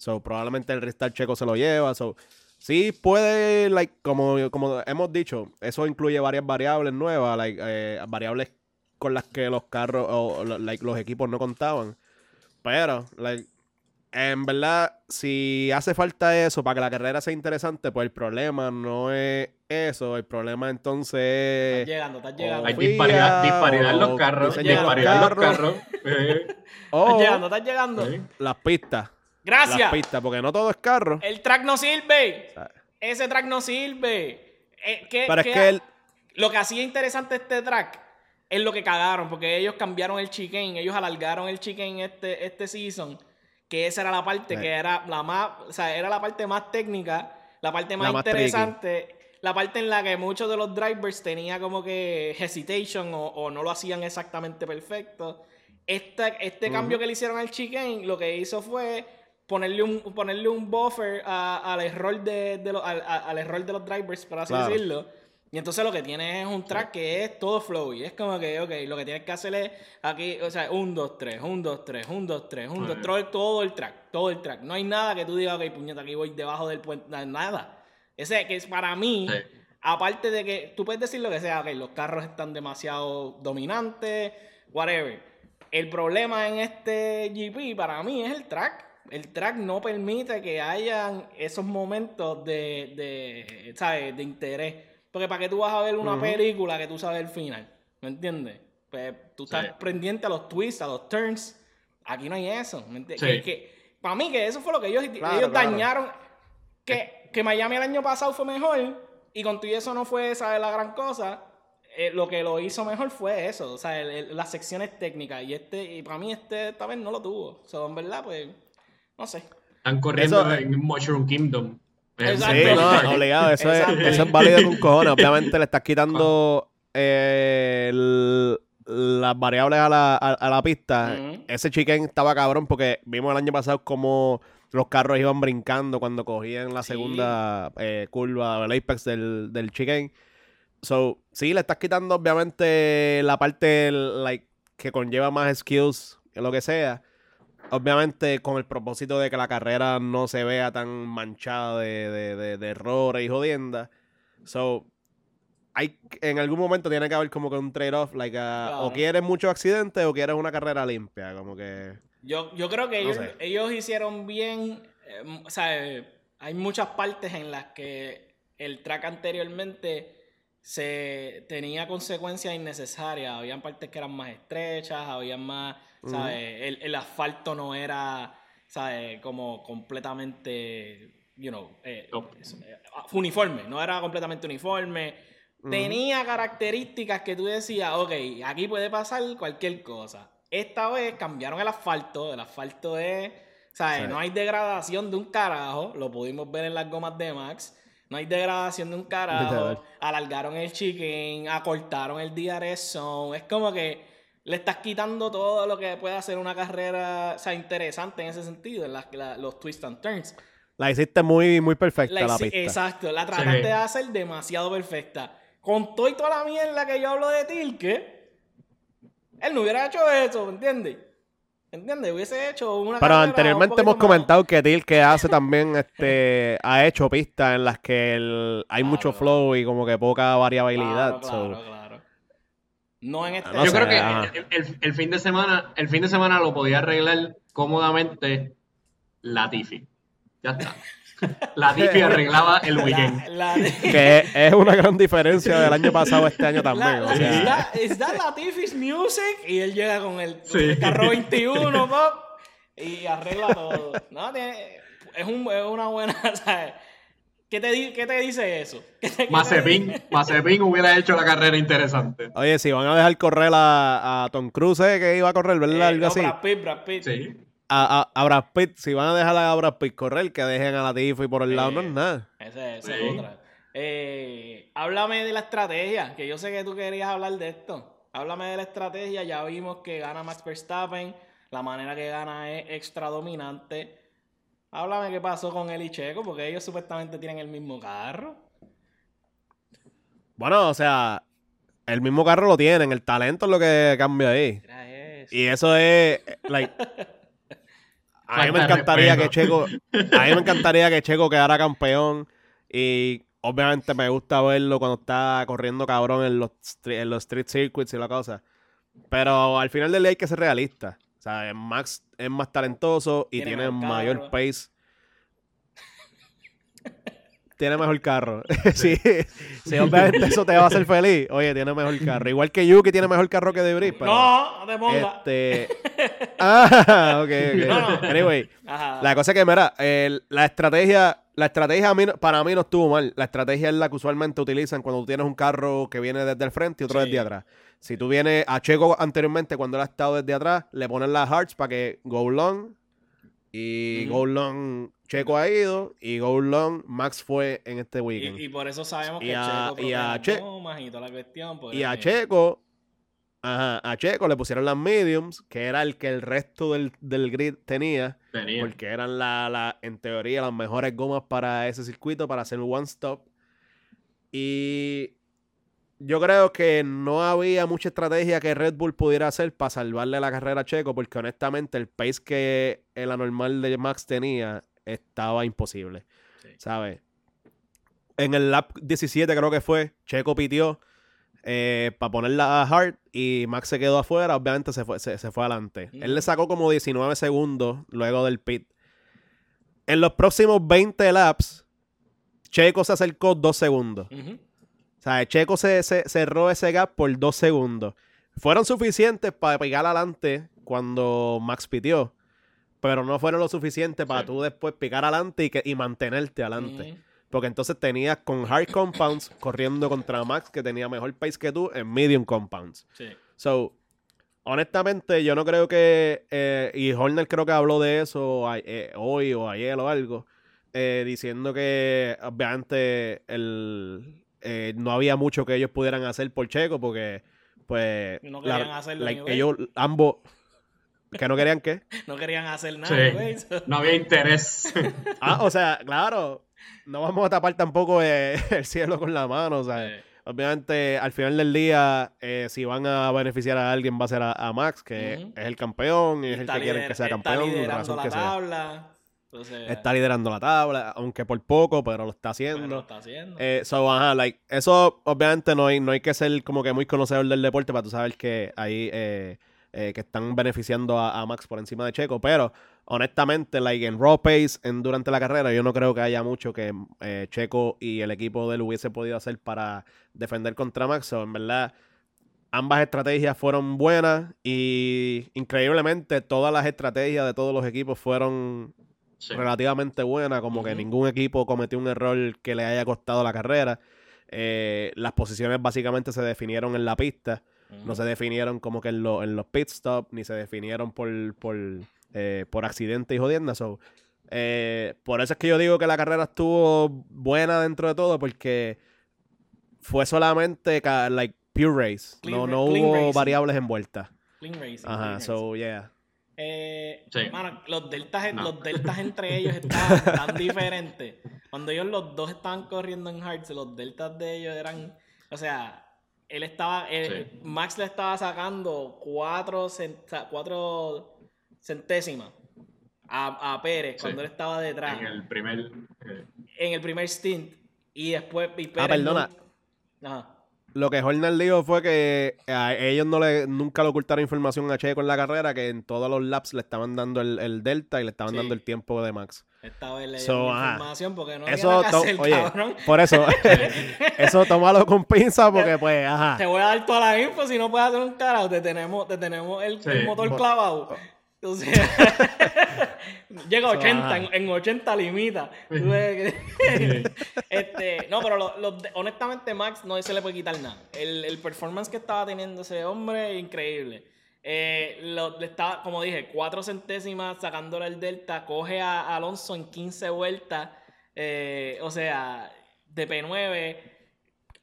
S1: So, probablemente el restart checo se lo lleva. So, sí puede, like, como, como hemos dicho, eso incluye varias variables nuevas, like, eh, variables con las que los carros o, like, los equipos no contaban. Pero, like, en verdad, si hace falta eso para que la carrera sea interesante, pues el problema no es eso. El problema entonces
S2: Estás
S1: es.
S2: llegando, estás llegando.
S3: Hay disparidad, disparidad en los carros, disparidad en los
S1: carros.
S3: carros. Eh,
S2: Estás llegando, estás llegando.
S1: las pistas.
S2: Gracias.
S1: Las pistas, porque no todo es carro.
S2: El track no sirve. Ese track no sirve. Eh, ¿qué-
S1: Pero es que el-
S2: Lo que hacía interesante este track es lo que cagaron, porque ellos cambiaron el chicane, ellos alargaron el chicane este, este season, que esa era la parte
S1: Sí.
S2: que era la más, o sea, era la parte más técnica, la parte más,
S1: La más
S2: interesante, la parte en la que muchos de los drivers tenía como que hesitation o, o no lo hacían exactamente perfecto. Esta- este cambio que le hicieron al chicane, lo que hizo fue ponerle un, ponerle un buffer a- al error de, de los- al, a- al error de los drivers, por así
S1: Claro.
S2: decirlo. Y entonces lo que tienes es un track que es todo flowy. Es como que, ok, lo que tienes que hacer es aquí, o sea, un, dos, tres, un, dos, tres, un, dos, tres, un, dos, tres, todo el track, todo el track. No hay nada que tú digas, ok, puñeta, aquí voy debajo del puente, na- nada. Ese que es para mí,
S3: Sí.
S2: aparte de que tú puedes decir lo que sea, ok, los carros están demasiado dominantes, whatever. El problema en este GP para mí es el track. El track no permite que hayan esos momentos de, de, ¿sabes? de interés. Porque para que tú vas a ver una
S1: Ujú.
S2: película que tú sabes el final, ¿me entiendes? Pues tú estás
S3: Sí.
S2: pendiente a los twists, a los turns. Aquí no hay eso, ¿me entiendes?
S3: Sí.
S2: Que, que- para mí que eso fue lo que ellos,
S1: Claro,
S2: ellos
S1: claro.
S2: dañaron. Que, que Miami el año pasado fue mejor y con todo y eso no fue, ¿sabes? La gran cosa. Eh, lo que lo hizo mejor fue eso, o sea, el- el- las secciones técnicas. Y este, y para mí este esta vez no lo tuvo. O sea, en verdad, pues, no sé.
S3: Están corriendo
S1: Eso-
S3: en Mushroom Kingdom.
S2: Exacto.
S1: Sí, no, obligado. Eso es, eso es válido con cojones. Obviamente le estás quitando eh, el- las variables a la, a, a la pista. Ese chicken estaba cabrón porque vimos el año pasado cómo los carros iban brincando cuando cogían la
S2: Sí.
S1: segunda eh, curva, el apex del, del chicken. So, sí, le estás quitando obviamente la parte like, que conlleva más skills, lo que sea. Obviamente con el propósito de que la carrera no se vea tan manchada de, de- de- de errores y jodiendas. So, hay, en algún momento tiene que haber como que un trade-off, like,
S2: Claro.
S1: o quieres muchos accidentes o quieres una carrera limpia, como que...
S2: Yo, yo creo que
S1: No
S2: ellos, hicieron bien. eh, o sea, hay muchas partes en las que el track anteriormente se tenía consecuencias innecesarias. Habían partes que eran más estrechas, habían más. ¿Sabes? el, el asfalto no era. ¿sabes? Como completamente. You know, eh,
S3: No.
S2: eh, uniforme, no era completamente uniforme. Tenía características que tú decías, ok, aquí puede pasar cualquier cosa. Esta vez cambiaron el asfalto, el asfalto es, ¿sabes?
S1: Sí.
S2: No hay degradación de un carajo, lo pudimos ver en las gomas de Max. No hay degradación de un carajo. Alargaron el chicken, acortaron el DRS zone. Es como que le estás quitando todo lo que puede hacer una carrera, o sea, interesante en ese sentido, en las- la- los twists and turns.
S1: La hiciste muy, muy perfecta
S2: La
S1: la, pista.
S2: Exacto, la trataste
S3: Sí.
S2: de hacer demasiado perfecta. Con todo y toda la mierda que yo hablo de Tilke, él no hubiera hecho eso, ¿me entiendes? ¿Me entiendes? Hubiese hecho una
S1: Pero anteriormente hemos
S2: más-
S1: comentado que Til que hace también este (laughs) ha hecho pistas en las que el- hay
S2: Claro,
S1: mucho flow y como que poca variabilidad.
S2: Claro,
S1: so-
S2: claro, claro. No en este
S1: No
S3: Yo
S1: sé,
S3: creo que el, el- el fin de semana, el fin de semana lo podía arreglar cómodamente Latifi. Ya está. (laughs) Latifi arreglaba el weekend.
S2: La, la,
S1: que es, una gran diferencia del año pasado a este año también.
S2: la,
S1: o sea,
S2: is, that, is that Latifi's music? Y él llega con el, con
S3: Sí.
S2: el carro 21, (laughs) pop, y arregla todo. No, tiene- es, un, es una buena, (laughs) ¿sabes? ¿Qué te, di- qué te dice eso? (laughs) ¿Qué te- qué te
S3: Mazepin, hubiera hecho la carrera interesante.
S1: Oye, si van a dejar correr a, a Tom Cruise, eh, que iba a correr, ¿verdad?
S2: Eh,
S1: Algo
S2: no,
S1: así.
S2: Brad Pitt, Brad Pitt.
S3: Sí.
S1: a, a, Brad Pitt, si van a dejar a Brad Pitt correr, que dejen a la Tifa y por el lado no es nada.
S2: Esa es otra. Eh, háblame de la estrategia, que yo sé que tú querías hablar de esto. Háblame de la estrategia, ya vimos que gana Max Verstappen, la manera que gana es extra dominante. Háblame qué pasó con él y Checo, porque ellos supuestamente tienen el mismo carro.
S1: Bueno, o sea, el mismo carro lo tienen, el talento es lo que cambia ahí. Y eso es, like, a mí me encantaría que Checo, a mí me encantaría que Checo quedara campeón y obviamente me gusta verlo cuando está corriendo cabrón en los, en los street circuits y la cosa. Pero al final del día hay que ser realista. O sea, Max es más talentoso y tiene, mayor pace (laughs) tiene mejor carro. (laughs) sí, sí, obviamente eso te va a hacer feliz. Oye, tiene mejor (laughs) carro. Igual que Yuki tiene mejor carro que Debris. Pero,
S2: no, de monga.
S1: Este... Ah, ok, ok. Anyway, la cosa es que, mira, la estrategia, la estrategia para mí no estuvo mal. La estrategia es la que usualmente utilizan cuando tú tienes un carro que viene desde el frente y otro desde atrás. Si tú vienes a Checo anteriormente, cuando él ha estado desde atrás, le ponen las hearts para que go long y go long Checo ha ido y Go Long, Max fue en este weekend.
S2: Y, por eso sabemos que Checo y a la cuestión.
S1: Y a Checo, a Checo le pusieron las mediums, que era el que el resto del, grid tenía, Porque eran, la, la, en teoría, las mejores gomas para ese circuito, para hacer un one stop. Y yo creo que no había mucha estrategia que Red Bull pudiera hacer para salvarle la carrera a Checo, porque honestamente el pace que el anormal de Max tenía estaba imposible. ¿Sabes? En el lap 17 creo que fue, Checo pitió eh, para ponerla a hard y Max se quedó afuera, obviamente se fue, se, fue adelante. Él le sacó como 19 segundos luego del pit. En los próximos 20 laps, Checo se acercó 2 segundos. O sea, Checo se, cerró ese gap por 2 segundos. Fueron suficientes para pegar adelante cuando Max pitió pero no fueron lo suficiente para tú después picar adelante y, que, y mantenerte adelante. Porque entonces tenías con hard compounds corriendo contra Max, que tenía mejor pace que tú, en medium compounds. Sí. So, honestamente, yo no creo que. Eh, y Horner creo que habló de eso eh, hoy o ayer o algo. Eh, diciendo que obviamente el, no había mucho que ellos pudieran hacer por Checo, porque pues.
S2: No querían hacerlo.
S1: ellos ambos ¿Que no querían qué? (laughs)
S2: No querían hacer nada, güey.
S3: No había interés. (laughs)
S1: ah, o sea, claro. No vamos a tapar tampoco eh, (laughs) el cielo con la mano, o sea. Obviamente, al final del día, eh, si van a beneficiar a alguien, va a ser a, Max, que es el campeón y, es el que quieren que sea campeón.
S2: Está liderando la tabla.
S1: está liderando la tabla, aunque por poco, pero lo está haciendo.
S2: lo está haciendo.
S1: Eh, ajá, like, eso obviamente no hay, no hay que ser como que muy conocedor del deporte para tú saber que ahí eh, eh, que están beneficiando a, Max por encima de Checo, pero honestamente, like en raw pace en, durante la carrera, yo no creo que haya mucho que eh, Checo y el equipo de él hubiese podido hacer para defender contra Max. O en verdad, ambas estrategias fueron buenas y increíblemente todas las estrategias de todos los equipos fueron relativamente buenas, como que ningún equipo cometió un error que le haya costado la carrera. Eh, las posiciones básicamente se definieron en la pista. No se definieron como que en, en los pit stops, ni se definieron por, por, eh, por accidente y jodienda. Eh, por eso es que yo digo que la carrera estuvo buena dentro de todo, porque fue solamente like pure race. no no hubo variables envueltas.
S2: Clean race.
S1: Ajá, so yeah.
S2: Eh, los deltas, los deltas entre (laughs) ellos estaban tan diferentes. Cuando ellos los dos estaban corriendo en Hearts, los deltas de ellos eran, o sea, él estaba, Max le estaba sacando cuatro, cuatro centésimas a, Pérez cuando él estaba detrás.
S3: En el primer. Eh,
S2: en el primer stint. Y después.
S1: ah, perdona. Ajá. Lo que Horner dijo fue que a ellos no le, nunca le ocultaron información a Checo en la carrera, que en todos los laps le estaban dando el, delta y le estaban dando el tiempo de Max.
S2: Estaba leyendo información porque no
S1: eso hacer, oye, Por eso, (laughs) eso tómalo con pinza porque pues, ajá.
S2: Te voy a dar toda la info si no puedes hacer un carajo. Te tenemos, te tenemos el, motor clavado. (laughs) (laughs) llega a 80, en, 80 limita. (laughs) este, no, pero honestamente Max no se le puede quitar nada. El, el, performance que estaba teniendo ese hombre es increíble. Eh, lo, le estaba, como dije, cuatro centésimas sacándole el Delta, coge a Alonso en 15 vueltas, eh, o sea, de P9,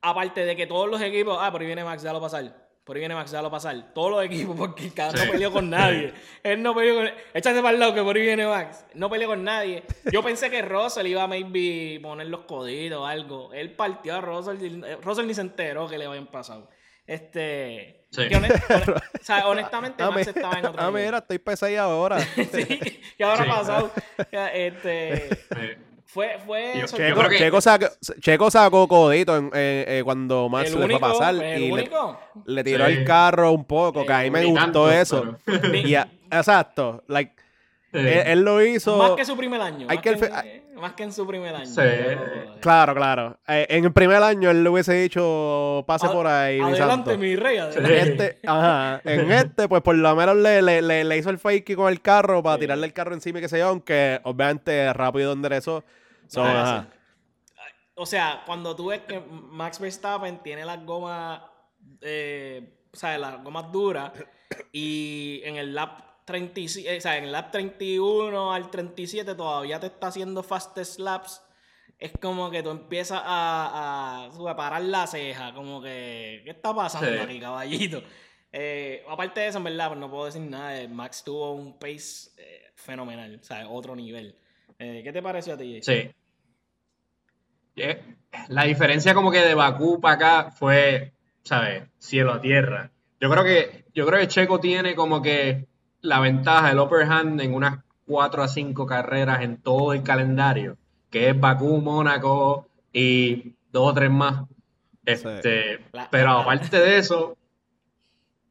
S2: aparte de que todos los equipos, ah, por ahí viene Max, ya lo pasar. Por ahí viene Max, ya lo pasar. Todos los equipos, porque el cabrón no peleó con nadie. Él no peleó con. Échate para el lado que por ahí viene Max. No peleó con nadie. Yo pensé que Russell iba a maybe poner los coditos o algo. Él partió a Russell. Russell ni se enteró que le habían pasado. Este.
S3: Sí.
S2: que honest- (laughs) hone- o sea, honestamente,
S1: Ah,
S2: Max estaba en otro
S1: ah,
S2: nivel.
S1: mira, estoy pesado (laughs) ahora.
S2: sí, ¿qué habrá (laughs)
S3: Sí.
S2: pasado? Este. Fue, fue
S3: Yo-
S1: Checo,
S3: que-
S1: Checo sacó, Checo sacó codito en- eh, eh, cuando Max le fue a pasar
S2: el
S1: y le, le tiró
S3: Sí.
S1: el carro un poco, que a mí me gustó
S3: tanto,
S1: eso.
S3: pero-
S1: Y a- exacto, like, él, él lo hizo.
S2: Más que su primer año.
S1: hay
S2: más,
S1: que
S2: que
S1: el
S2: en, más que en su primer año.
S3: Sí.
S2: Pero-
S1: Claro, claro. Eh, en el primer año él le hubiese dicho, pase
S2: Ad-
S1: por ahí,
S2: Adelante, mi rey.
S1: En
S2: adelante.
S1: este, ajá, en este, pues por lo menos le, le, le, le hizo el fake con el carro para
S2: Sí.
S1: tirarle el carro encima y qué sé yo, aunque obviamente rápido enderezó. So, ajá.
S2: O sea, cuando tú ves que Max Verstappen tiene las gomas, eh, o sea, las gomas duras, y en el lap 37, o sea, en lap 31 al 37 todavía te está haciendo fastest laps, es como que tú empiezas a, a, parar la ceja, como que, ¿qué está pasando
S3: Sí.
S2: aquí, caballito? Eh, aparte de eso, en verdad, pues no puedo decir nada. eh, Max tuvo un pace eh, fenomenal, o sea, otro nivel. Eh, ¿Qué te pareció a ti?
S3: Sí. Eh, La diferencia como que de Bakú para acá fue, ¿sabes? Cielo a tierra. Yo creo que, yo creo que Checo tiene como que la ventaja, el upper hand en unas 4 a 5 carreras en todo el calendario, que es Bakú, Mónaco y dos o tres más. Este,
S2: La-
S3: pero aparte de eso,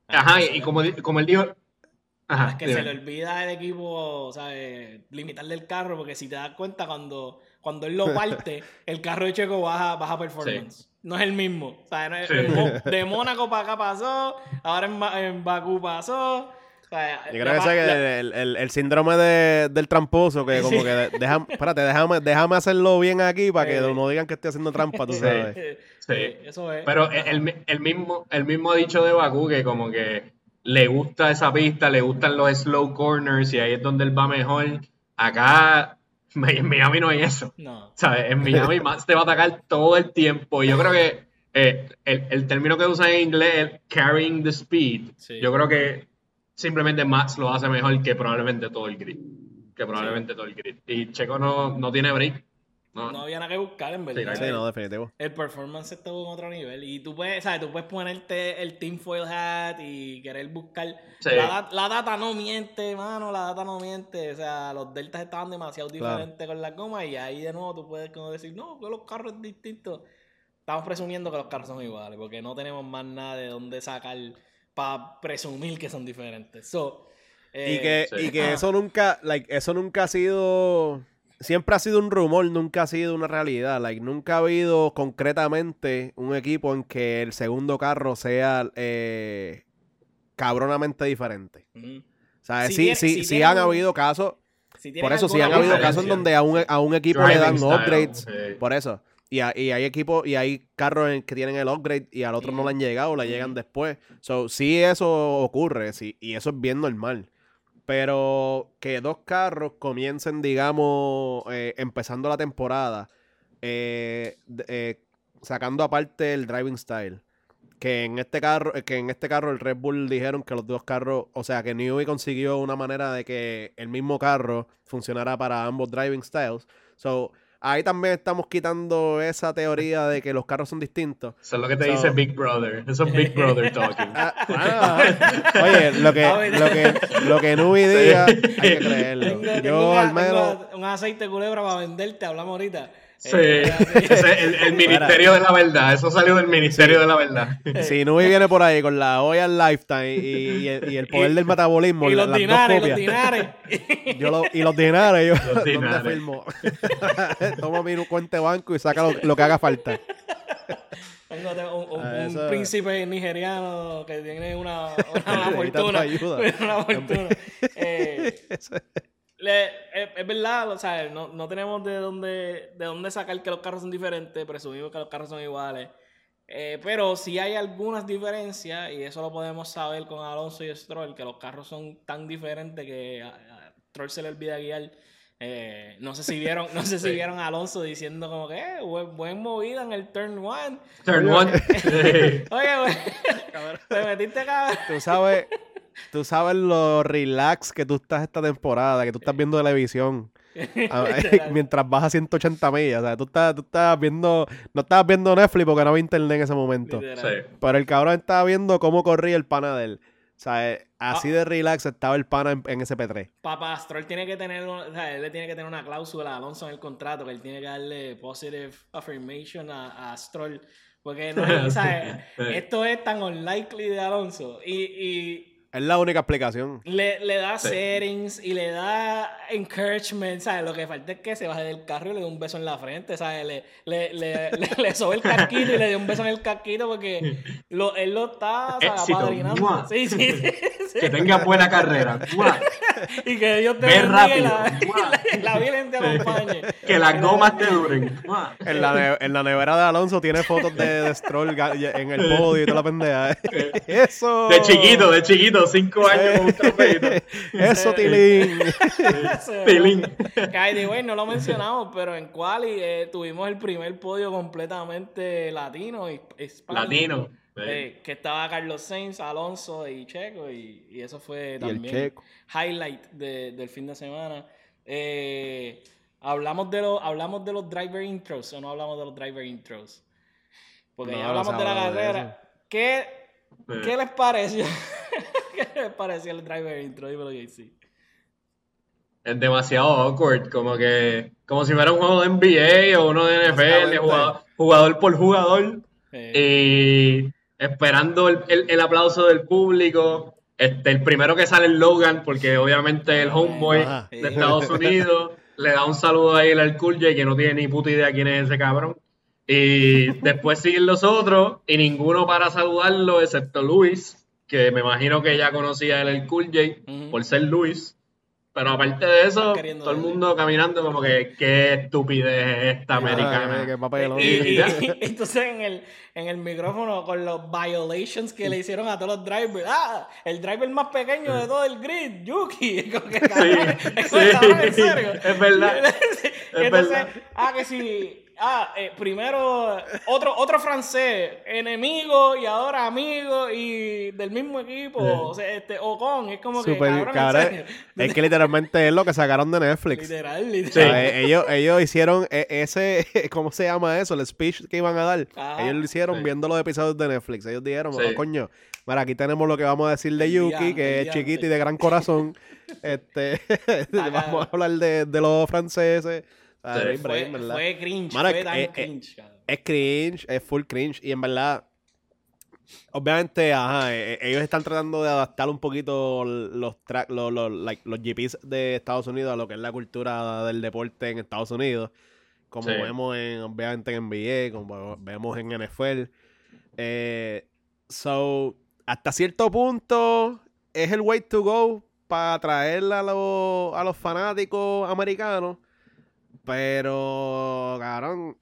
S3: ajá, y, y como, como él dijo, ajá,
S2: Es que
S3: dime.
S2: se le olvida al equipo, ¿sabes? Limitarle el carro, porque si te das cuenta, cuando, cuando él lo (laughs) parte, el carro de Checo baja, baja performance. No es el mismo. O sea, no es-
S3: Sí.
S2: de Mónaco para acá pasó, ahora en, Ba- en Bakú pasó. O sea,
S1: Yo creo que
S2: pa-
S1: ese es
S2: la-
S1: el, el, el síndrome de- del tramposo, que como
S2: Sí.
S1: que de- déjame, espérate, déjame, déjame hacerlo bien aquí para que no digan que estoy haciendo trampa, tú
S3: Sí.
S1: sabes.
S3: Sí.
S2: Eh, Eso es.
S3: Pero el, el mismo, el mismo ha dicho de Bakú que como que le gusta esa pista, le gustan los slow corners y ahí es donde él va mejor. Acá (laughs) en Miami no hay eso.
S2: no.
S3: ¿Sabes? En Miami (laughs) Max te va a atacar todo el tiempo. Y yo creo que eh, el, el término que usan en inglés es carrying the speed.
S2: Sí.
S3: Yo creo que simplemente Max lo hace mejor que probablemente todo el grid. Que probablemente todo el grid. Y Checo no, no tiene break. No,
S2: No había nada que buscar, en verdad.
S3: Sí,
S1: Sí, no, definitivo.
S2: El performance estuvo en otro nivel. Y tú puedes, ¿sabes? Tú puedes ponerte el tinfoil hat y querer buscar.
S3: Sí.
S2: La, la data no miente, mano. La data no miente. O sea, los deltas estaban demasiado
S1: Claro.
S2: diferentes con las gomas. Y ahí de nuevo tú puedes como decir, no, que los carros son distintos. Estamos presumiendo que los carros son iguales. Porque no tenemos más nada de dónde sacar para presumir que son diferentes. So,
S1: Y
S2: eh,
S1: que,
S3: sí.
S1: y que
S2: Ah.
S1: eso nunca, like, eso nunca ha sido, siempre ha sido un rumor, nunca ha sido una realidad. Like, nunca ha habido concretamente un equipo en que el segundo carro sea eh, cabronamente diferente.
S2: ujú.
S1: O sea,
S2: Si
S1: sí,
S2: tiene-
S1: sí,
S2: si
S1: sí han
S2: un-
S1: habido casos,
S2: Si
S1: por eso sí
S2: alguna
S1: han habido casos en donde a un, a un equipo le dan
S3: style,
S1: upgrades, por eso. Y, a- y hay equipos y hay carros en que tienen el upgrade y al otro no le han llegado, le llegan después. So, sí eso ocurre, sí, y eso es bien normal. Pero que dos carros comiencen, digamos, eh, empezando la temporada, eh, eh, sacando aparte el driving style. Que en este carro, que en este carro el Red Bull dijeron que los dos carros, o sea que Newey consiguió una manera de que el mismo carro funcionara para ambos driving styles. So, ahí también estamos quitando esa teoría de que los carros son distintos.
S3: Eso es lo que te
S1: So-
S3: dice Big Brother. Eso es Big Brother (laughs) talking.
S1: Ah, ah, oye, lo que,
S2: A ver.
S1: lo que, lo que Newey diga, hay que creerlo.
S2: Tengo, tengo
S1: Yo
S2: una-
S1: al menos.
S2: tengo un aceite de culebra para venderte, hablamos ahorita.
S3: Sí,
S2: Eh,
S3: es el, el ministerio de la verdad. Eso salió del ministerio de la verdad.
S1: Si Newey viene por ahí con la olla Lifetime y, y el, y el poder del metabolismo,
S2: y
S1: la-
S2: los
S1: las
S2: dinares,
S1: dos
S2: los dinares. (laughs)
S1: Yo lo- y los dinares, yo,
S3: Los (laughs)
S1: ¿dónde
S3: dinares.
S1: firmo? (laughs) Toma mi cuenta de banco y saca lo, lo que haga falta.
S2: Tengo tengo un, un-
S1: Ah,
S2: un príncipe nigeriano que tiene una, una, fortuna.
S1: tu ayuda.
S2: Una fortuna. Eh, le- es, es verdad, o sea, no, no tenemos de dónde, de dónde sacar que los carros son diferentes, presumimos que los carros son iguales. Eh, pero sí hay algunas diferencias y eso lo podemos saber con Alonso y Stroll, que los carros son tan diferentes que a, a Stroll se le olvida guiar. Eh, no sé si vieron, no sé (laughs) si
S3: Sí.
S2: vieron a Alonso diciendo como que eh, buen, buen movida en el turn one.
S3: Turn one. (laughs)
S2: Oye, güey, te metiste cabrón.
S1: Tú sabes, tú sabes lo relax que tú estás esta temporada, que tú estás viendo televisión. (laughs) ah, (laughs) mientras vas a 180 millas. O sea, tú estás, tú estás viendo. No estabas viendo Netflix porque no había internet en ese momento.
S3: Sí.
S1: Pero el cabrón estaba viendo cómo corría el pana de él. O sea, eh, así
S2: Ah.
S1: de relax estaba el pana en, en ese P3.
S2: Papá, Stroll tiene que tener, o sea, él le tiene que tener una cláusula a Alonso en el contrato, que él tiene que darle positive affirmation a, a Stroll. Porque no, o sea, (laughs) esto es tan unlikely de Alonso. Y, y
S1: Es la única explicación.
S2: le, le da
S3: Sí.
S2: settings y le da encouragement, ¿sabes? Lo que falta es que se baje del carro y le dé un beso en la frente, ¿sabes? Le, le, le, le, (laughs) le sobe el casquito y le dé un beso en el casquito porque lo, él lo está, ¿sabes?
S3: Éxito.
S2: sí, sí, sí. (laughs)
S3: Que tenga buena carrera.
S2: Y que Dios te
S3: Ve
S2: bendiga y la, y la, y la Virgen te acompañe.
S3: Que las gomas te duren.
S1: En la, ne- en la nevera de Alonso tiene fotos de, de Stroll en el podio y toda la pendeja. Eso.
S3: De chiquito, de chiquito, cinco años con un trofeito. (laughs)
S1: Eso, Tilín.
S3: Tilín.
S2: The way, no lo mencionamos, pero en Quali eh, tuvimos el primer podio completamente latino y hispano.
S3: Latino.
S2: Eh, que estaba Carlos Sainz, Alonso y Checo, y, y eso fue también highlight de- del fin de semana. Eh, hablamos, de los, hablamos de los driver intros o no hablamos de los driver intros. Porque
S1: No,
S2: ya hablamos de la
S1: de
S2: carrera. ¿Qué, ¿Qué les pareció? (laughs) ¿Qué les pareció el driver intro? Dímelo, JC.
S3: Es demasiado awkward, como que como si fuera un juego de NBA o uno de NFL, jugador, jugador por jugador, y esperando el, el- el aplauso del público. Este, el primero que sale es Logan, porque obviamente el homeboy
S1: Ajá.
S3: de Estados Unidos le da un saludo ahí al Cool J, que no tiene ni puta idea quién es ese cabrón. Y después siguen los otros, y ninguno para saludarlo, excepto Luis, que me imagino que ya conocía el Cool J por ser Luis. Pero aparte de eso, todo el mundo caminando como que qué estupidez esta americana. (laughs)
S2: Y, entonces en el, en el micrófono con los violations que le hicieron a todos los drivers. Ah, el driver más pequeño de todo el grid, Yuki. (laughs) Como que, cabrón, (laughs) es como,
S3: sí,
S2: cabrón, en serio.
S3: es verdad, es
S2: entonces,
S3: verdad.
S2: ah, que si. Ah, eh, primero otro, otro francés, enemigo y ahora amigo y del mismo equipo, o sea, este, Ocon, es como que
S1: Súper,
S2: cabrón,
S1: cabrón. Es que literalmente es lo que sacaron de Netflix.
S2: Literal,
S1: O
S2: literal.
S1: sea, eh, ellos, ellos hicieron e- ese, (laughs) ¿cómo se llama eso? El speech que iban a dar. Ellos lo hicieron
S3: Sí.
S1: viendo los episodios de Netflix. Ellos dijeron,
S3: Sí.
S1: oh, coño, mira, aquí tenemos lo que vamos a decir de Yuki, que es chiquito
S2: diante.
S1: y de gran corazón. (laughs) este, (laughs) vamos a hablar de, de los franceses. Ah,
S3: Sí.
S2: Fue, cringe,
S1: Mano,
S2: fue
S1: es-
S2: tan cringe.
S1: Es cringe, es full cringe. Y en verdad, obviamente, ajá, e- e- ellos están tratando de adaptar un poquito los, tra- los, los, like, los GPs de Estados Unidos a lo que es la cultura del deporte en Estados Unidos. Como
S3: Sí.
S1: vemos en, obviamente en NBA, como vemos en NFL. Eh, so, hasta cierto punto, es el way to go para atraer a los fanáticos americanos. Pero, cabrón,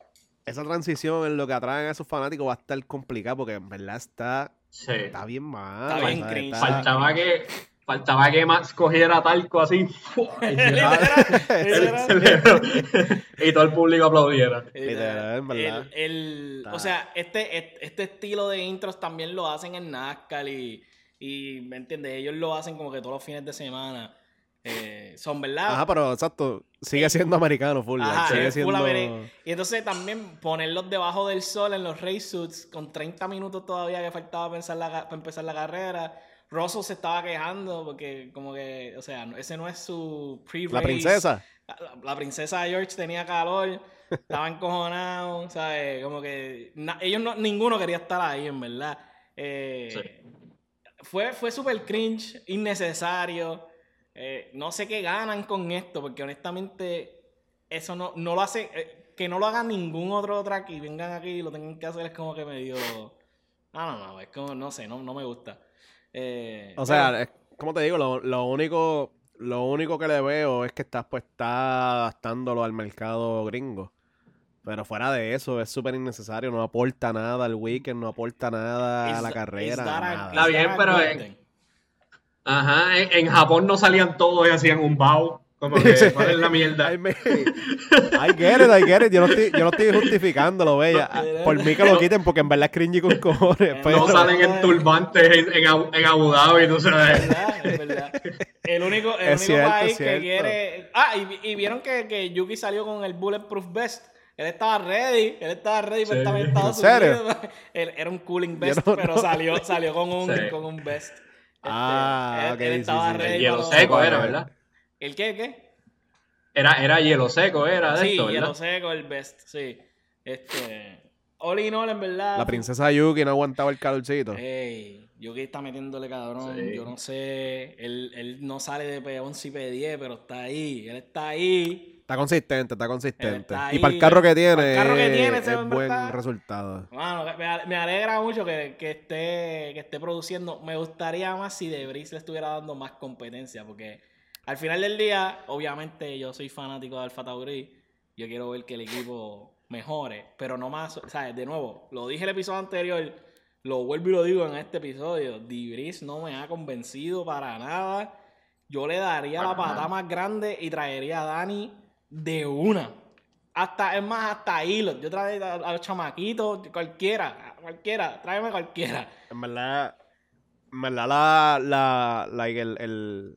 S1: esa transición en lo que atraen a esos fanáticos va a estar complicada porque en verdad está,
S3: Sí.
S1: está bien mal.
S2: Está bien cringe.
S1: está-
S3: Faltaba que, faltaba que Max cogiera talco así. (laughs) y todo el público aplaudiera.
S1: Literal, en verdad.
S2: El, o sea, este, este, este estilo de intros también lo hacen en NASCAR y, y, ¿me entiendes? Ellos lo hacen como que todos los fines de semana. Eh, son, ¿verdad?
S1: Ajá, pero exacto, sigue siendo americano full.
S2: Ajá,
S1: sigue
S2: full
S1: siendo...
S2: ameri- Y entonces también ponerlos debajo del sol en los race suits con 30 minutos todavía que faltaba para empezar la, para empezar la carrera. Russell se estaba quejando porque como que, o sea, ese no es su pre-race.
S1: La princesa.
S2: La, la princesa George tenía calor, (laughs) estaba encojonado, ¿sabes? Como que na- ellos no, ninguno quería estar ahí, en verdad. Eh, Fue, fue súper cringe, innecesario. Eh, no sé qué ganan con esto, porque honestamente eso no, no lo hace, eh, que no lo haga ningún otro track y vengan aquí y lo tengan que hacer es como que medio... No, no, no, es como, no sé, no, no me gusta. Eh,
S1: O sea, es- como te digo, lo, lo único lo único que le veo es que estás pues está adaptándolo al mercado gringo. Pero fuera de eso, es súper innecesario. No aporta nada al weekend, no aporta nada a la carrera.
S2: a-.
S3: Está bien, pero? Ajá, en, en Japón no salían todos y hacían un bow. Como que, (laughs) ¿cuál es la mierda?
S1: I, mean, I get it, I get it. Yo no estoy, yo no estoy justificándolo, bella. Por mí que lo quiten, porque en verdad es cringy con cojones. Pero,
S3: No salen en turbantes en, en, Abu- en Abu Dhabi, tú sabes.
S2: Es verdad, es verdad. El único, el único
S1: cierto,
S2: país que quiere. Ah, y, y vieron que, que Yuki salió con el Bulletproof Vest. Él estaba ready, él estaba ready para
S3: Sí.
S2: estar en Estados
S1: ¿En serio?
S2: Unidos. (laughs) Él- era un cooling vest,
S1: no-
S2: pero
S1: no.
S2: salió, salió con un,
S3: Sí.
S2: con un vest. Este,
S1: Ah,
S2: él,
S1: ok,
S2: él
S1: sí,
S2: estaba
S1: sí.
S3: El hielo seco era, ¿verdad?
S2: ¿El qué? ¿El qué?
S3: Era, era hielo seco, era de
S2: Sí,
S3: esto,
S2: hielo
S3: ¿verdad?
S2: seco, el vest, sí. Este. All in all, en verdad.
S1: la princesa Yuki no aguantaba el calorcito.
S2: Ey, Yuki está metiéndole cabrón.
S3: Sí.
S2: Yo no sé. Él, él no sale de P11 y P10, pero está ahí. Él está ahí.
S1: Está consistente, está consistente.
S2: está
S1: y para el carro que tiene,
S2: Para el carro que tiene, ese
S1: es
S2: en
S1: buen resultado.
S2: Mano, me, alegra mucho que, que esté, que esté produciendo. Me gustaría más si Debris le estuviera dando más competencia, porque al final del día, obviamente, yo soy fanático de Alfa Tauri. Yo quiero ver que el equipo mejore, pero no más. O sea, de nuevo, lo dije el episodio anterior, lo vuelvo y lo digo en este episodio. Debris no me ha convencido para nada. Yo le daría la patada más grande y traería a Dani de una. Hasta, es más, hasta hilos. Yo traería a, los chamaquitos, cualquiera, cualquiera, tráeme cualquiera.
S1: En verdad, en verdad la, la, el, el,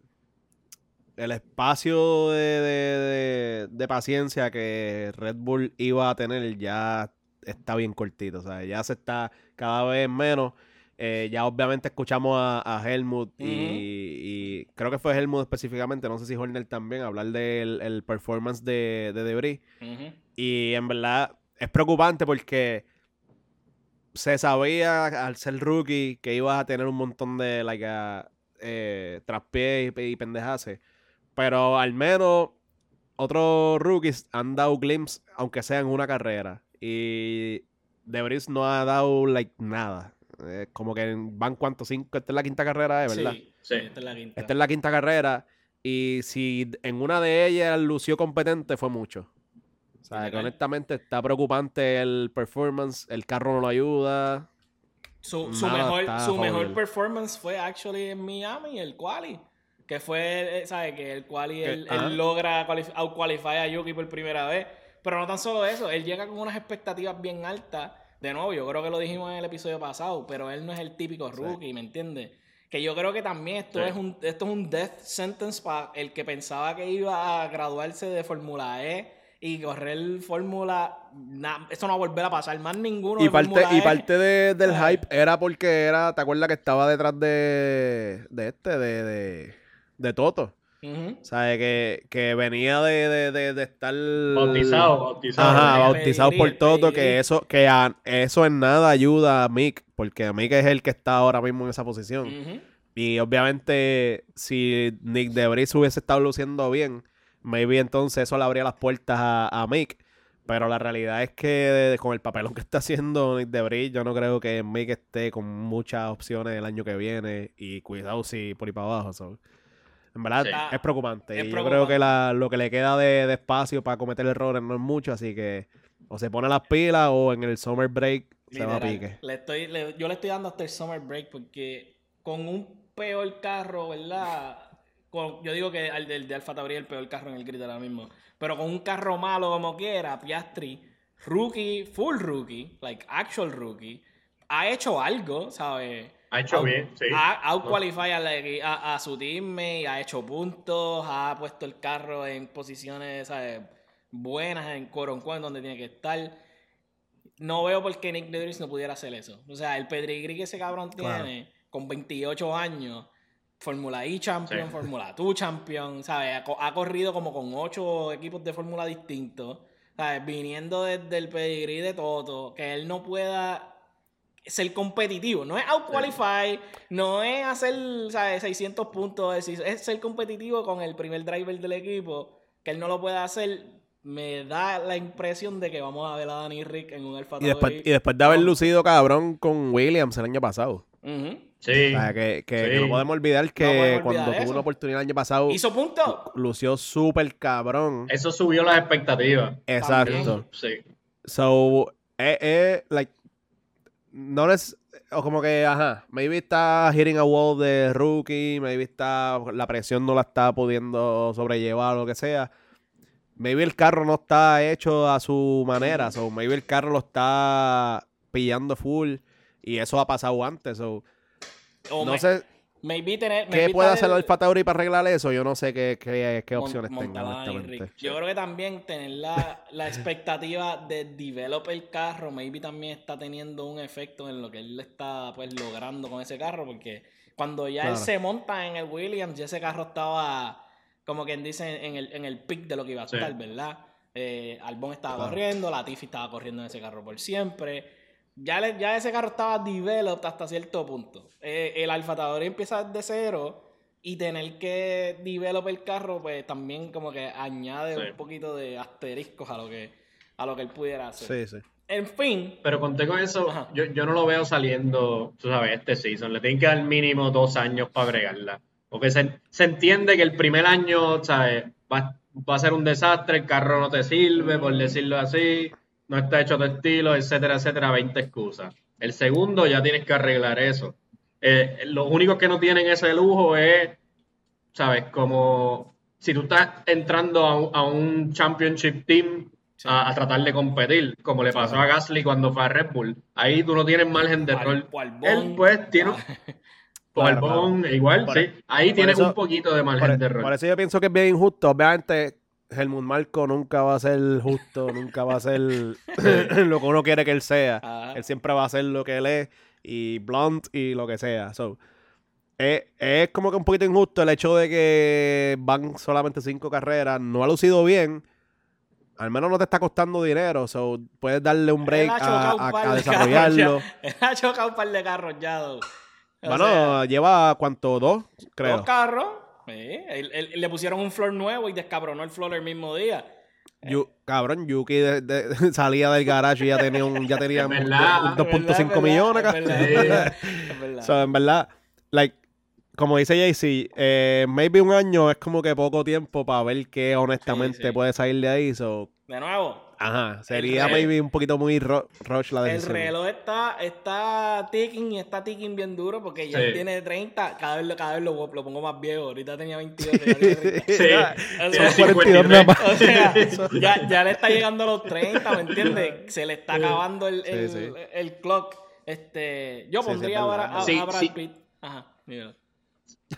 S1: el espacio de, de, de- de paciencia que Red Bull iba a tener ya está bien cortito. O sea, ya se está cada vez menos. Eh, ya obviamente escuchamos a, a Helmut y, creo que fue Helmut específicamente, no sé si Horner también, hablar del el performance de, de Debris. Y en verdad es preocupante porque se sabía al ser rookie que ibas a tener un montón de like, ah, eh, traspiés y, y pendejaces. Pero al menos otros rookies han dado glimpse, aunque sea en una carrera. Y Debris no ha dado like nada. Eh, como que van cuántos, cinco, esta es la quinta carrera, ¿eh? ¿verdad?
S2: Sí,
S3: Sí.
S2: esta es la quinta.
S1: Esta es la quinta carrera. Y si en una de ellas lució competente, fue mucho. O sea, que honestamente está preocupante el performance. El carro no lo ayuda.
S2: Su, su mejor, su mejor performance fue actually en Miami, el quali. Que fue, eh, ¿sabes? Que el quali él, él logra qualif- out-qualify a Yuki por primera vez. Pero no tan solo eso, él llega con unas expectativas bien altas. De nuevo, yo creo que lo dijimos en el episodio pasado, pero él no es el típico rookie, ¿me entiendes? Que yo creo que también esto,
S3: Sí.
S2: es un, esto es un death sentence para el que pensaba que iba a graduarse de Fórmula E y correr Fórmula. na- Esto no va a volver a pasar más ninguno.
S1: Y
S2: de
S1: parte, y
S2: E.
S1: parte de- del
S2: ¿sabes?
S1: hype era porque era, ¿te acuerdas que estaba detrás de, de este, de, de, de Toto? O sea, que, que venía de, de, de, de estar...
S3: Bautizado, bautizado.
S1: Ajá, bautizado por
S2: pedigrí.
S1: que eso, que a- eso en nada ayuda a Mick, porque Mick es el que está ahora mismo en esa posición. Y obviamente, si Nick Debris hubiese estado luciendo bien, maybe entonces eso le abría las puertas a, a Mick. Pero la realidad es que con el papelón que está haciendo Nick Debris, yo no creo que Mick esté con muchas opciones el año que viene. Y cuidado si por ahí para abajo. so. En verdad
S3: Sí.
S1: es preocupante.
S2: Es
S1: y yo creo que la- lo que le queda de, de espacio para cometer errores no es mucho. Así que o se pone las pilas o en el summer break se va a pique.
S2: Le estoy, le- yo le estoy dando hasta el summer break porque con un peor carro, ¿verdad? Con- yo digo que el del de Alfa Tauri es el peor carro en el grid ahora mismo. Pero con un carro malo como quiera, Piastri, rookie, full rookie, like actual rookie, ha hecho algo, ¿sabes?
S3: Ha hecho
S2: Out-
S3: bien, sí.
S2: Ha outqualified a, la- a, a su teammate, ha hecho puntos, ha puesto el carro en posiciones ¿sabes? buenas, en quote donde tiene que estar. No veo por qué Nick Debris no pudiera hacer eso. O sea, el pedigrí que ese cabrón
S1: Claro.
S2: tiene con 28 años, Fórmula E Champion,
S3: Sí.
S2: Fórmula 2 Champion, ¿sabes? Ha, ha corrido como con 8 equipos de Fórmula distintos, ¿sabes? Viniendo desde el pedigrí de Toto, que él no pueda ser competitivo. No es out-qualify, no es hacer ¿sabes? 600 puntos, es es ser competitivo con el primer driver del equipo, que él no lo puede hacer. Me da la impresión de que vamos a ver a Danny Rick en un Alfa
S1: Y después,
S2: Tauri.
S1: y después de haber lucido cabrón con Williams el año pasado.
S3: Sí.
S1: O sea, que, que-
S3: Sí.
S1: que no podemos olvidar que
S2: podemos olvidar
S1: cuando tuvo una oportunidad el año pasado,
S2: Hizo punto.
S1: lució súper cabrón.
S3: Eso subió las expectativas.
S1: Exacto.
S2: También.
S3: Sí.
S1: So, eh, eh, like, no es, o como que, ajá, maybe está hitting a wall de rookie, maybe está, la presión no la está pudiendo sobrellevar o lo que sea. Maybe el carro no está hecho a su manera, so, maybe el carro lo está pillando full y eso ha pasado antes, so, no
S2: me-
S1: sé
S2: maybe tener,
S1: qué
S2: maybe
S1: puede
S2: tener-
S1: hacer Alfa Tauri para arreglar eso, yo no sé qué, qué, qué opciones tenga.
S2: Yo creo que también tener la, (laughs) la expectativa de develop el carro, maybe también está teniendo un efecto en lo que él está pues logrando con ese carro, porque cuando ya él se monta en el Williams, ya ese carro estaba, como quien dice, en el, en el pic de lo que iba a
S3: Sí.
S2: estar, ¿verdad? Eh, Albon estaba
S1: Claro.
S2: corriendo, Latifi estaba corriendo en ese carro por siempre. Ya, le- ya ese carro estaba developed hasta cierto punto. Eh, el Alfa Tauri empieza desde cero y tener que develop el carro, pues también como que añade
S3: Sí.
S2: un poquito de asteriscos a lo que, a lo que él pudiera hacer.
S1: Sí, sí.
S2: En fin,
S3: Pero conté con eso,
S2: Ajá.
S3: yo, yo no lo veo saliendo, tú sabes, este season. Le tienen que dar mínimo dos años para bregarla. Porque se, se entiende que el primer año, ¿sabes? Va, va a ser un desastre, el carro no te sirve, por decirlo así, no está hecho a tu estilo, etcétera, etcétera, 20 excusas. El segundo ya tienes que arreglar eso. Eh, los únicos que no tienen ese lujo es, ¿sabes? Como si tú estás entrando a un, a un championship team
S2: Sí.
S3: a, a tratar de competir, como le pasó a Gasly cuando fue a Red Bull. Ahí tú no tienes margen de error. Él pues tiene...
S2: ah, (laughs)
S1: Claro,
S3: igual,
S1: Por-
S3: sí. Ahí tienes
S1: eso-
S3: un poquito de margen
S1: Por,
S3: de error.
S1: por eso yo pienso que es bien injusto. Obviamente, Helmut Marco nunca va a ser justo, nunca va a ser (laughs) lo que uno quiere que él sea.
S2: Ajá.
S1: Él siempre va a ser lo que él es y blunt y lo que sea. So, es, es como que un poquito injusto el hecho de que van solamente cinco carreras. No ha lucido bien. Al menos no te está costando dinero. So, puedes darle un break a,
S2: un
S1: desarrollarlo. (laughs)
S2: Él ha chocado un par de carros ya,
S1: Bueno,
S2: sea,
S1: lleva cuánto, dos, creo.
S2: Dos carros. Sí. Él- él- le pusieron un floor nuevo y descabronó el floor el mismo día.
S1: Yu- cabrón, Yuki de- de- (laughs) salía del garage y ya tenía un, ya tenía
S3: Es
S1: un-
S3: verdad,
S1: un
S3: es
S1: 2.5
S2: Es verdad,
S1: millones.
S2: es es verdad, es (laughs) verdad.
S1: So, en verdad, like, como dice JC, eh, maybe un año es como que poco tiempo para ver qué honestamente
S2: Sí, sí.
S1: puede salir de ahí. So,
S2: De nuevo,
S1: ajá, sería
S2: re-
S1: maybe un poquito muy ro- rush la
S2: el
S1: decisión.
S2: reloj está, está ticking y está ticking bien duro porque ya
S3: Sí.
S2: él tiene 30. Cada vez, lo- cada vez lo, lo pongo más viejo. Ahorita tenía 22, (laughs) ya tiene 30.
S3: Sí,
S2: Son
S3: tiene
S1: 42 nada
S3: 53.
S1: más. (laughs)
S2: O sea, (laughs) ya, ya le está llegando a los 30, ¿me entiendes? Se le está acabando el, el,
S1: sí.
S2: el clock. Este, yo pondría ahora a,
S3: Sí,
S2: a Brad
S3: sí.
S2: Pitt. Ajá, mira.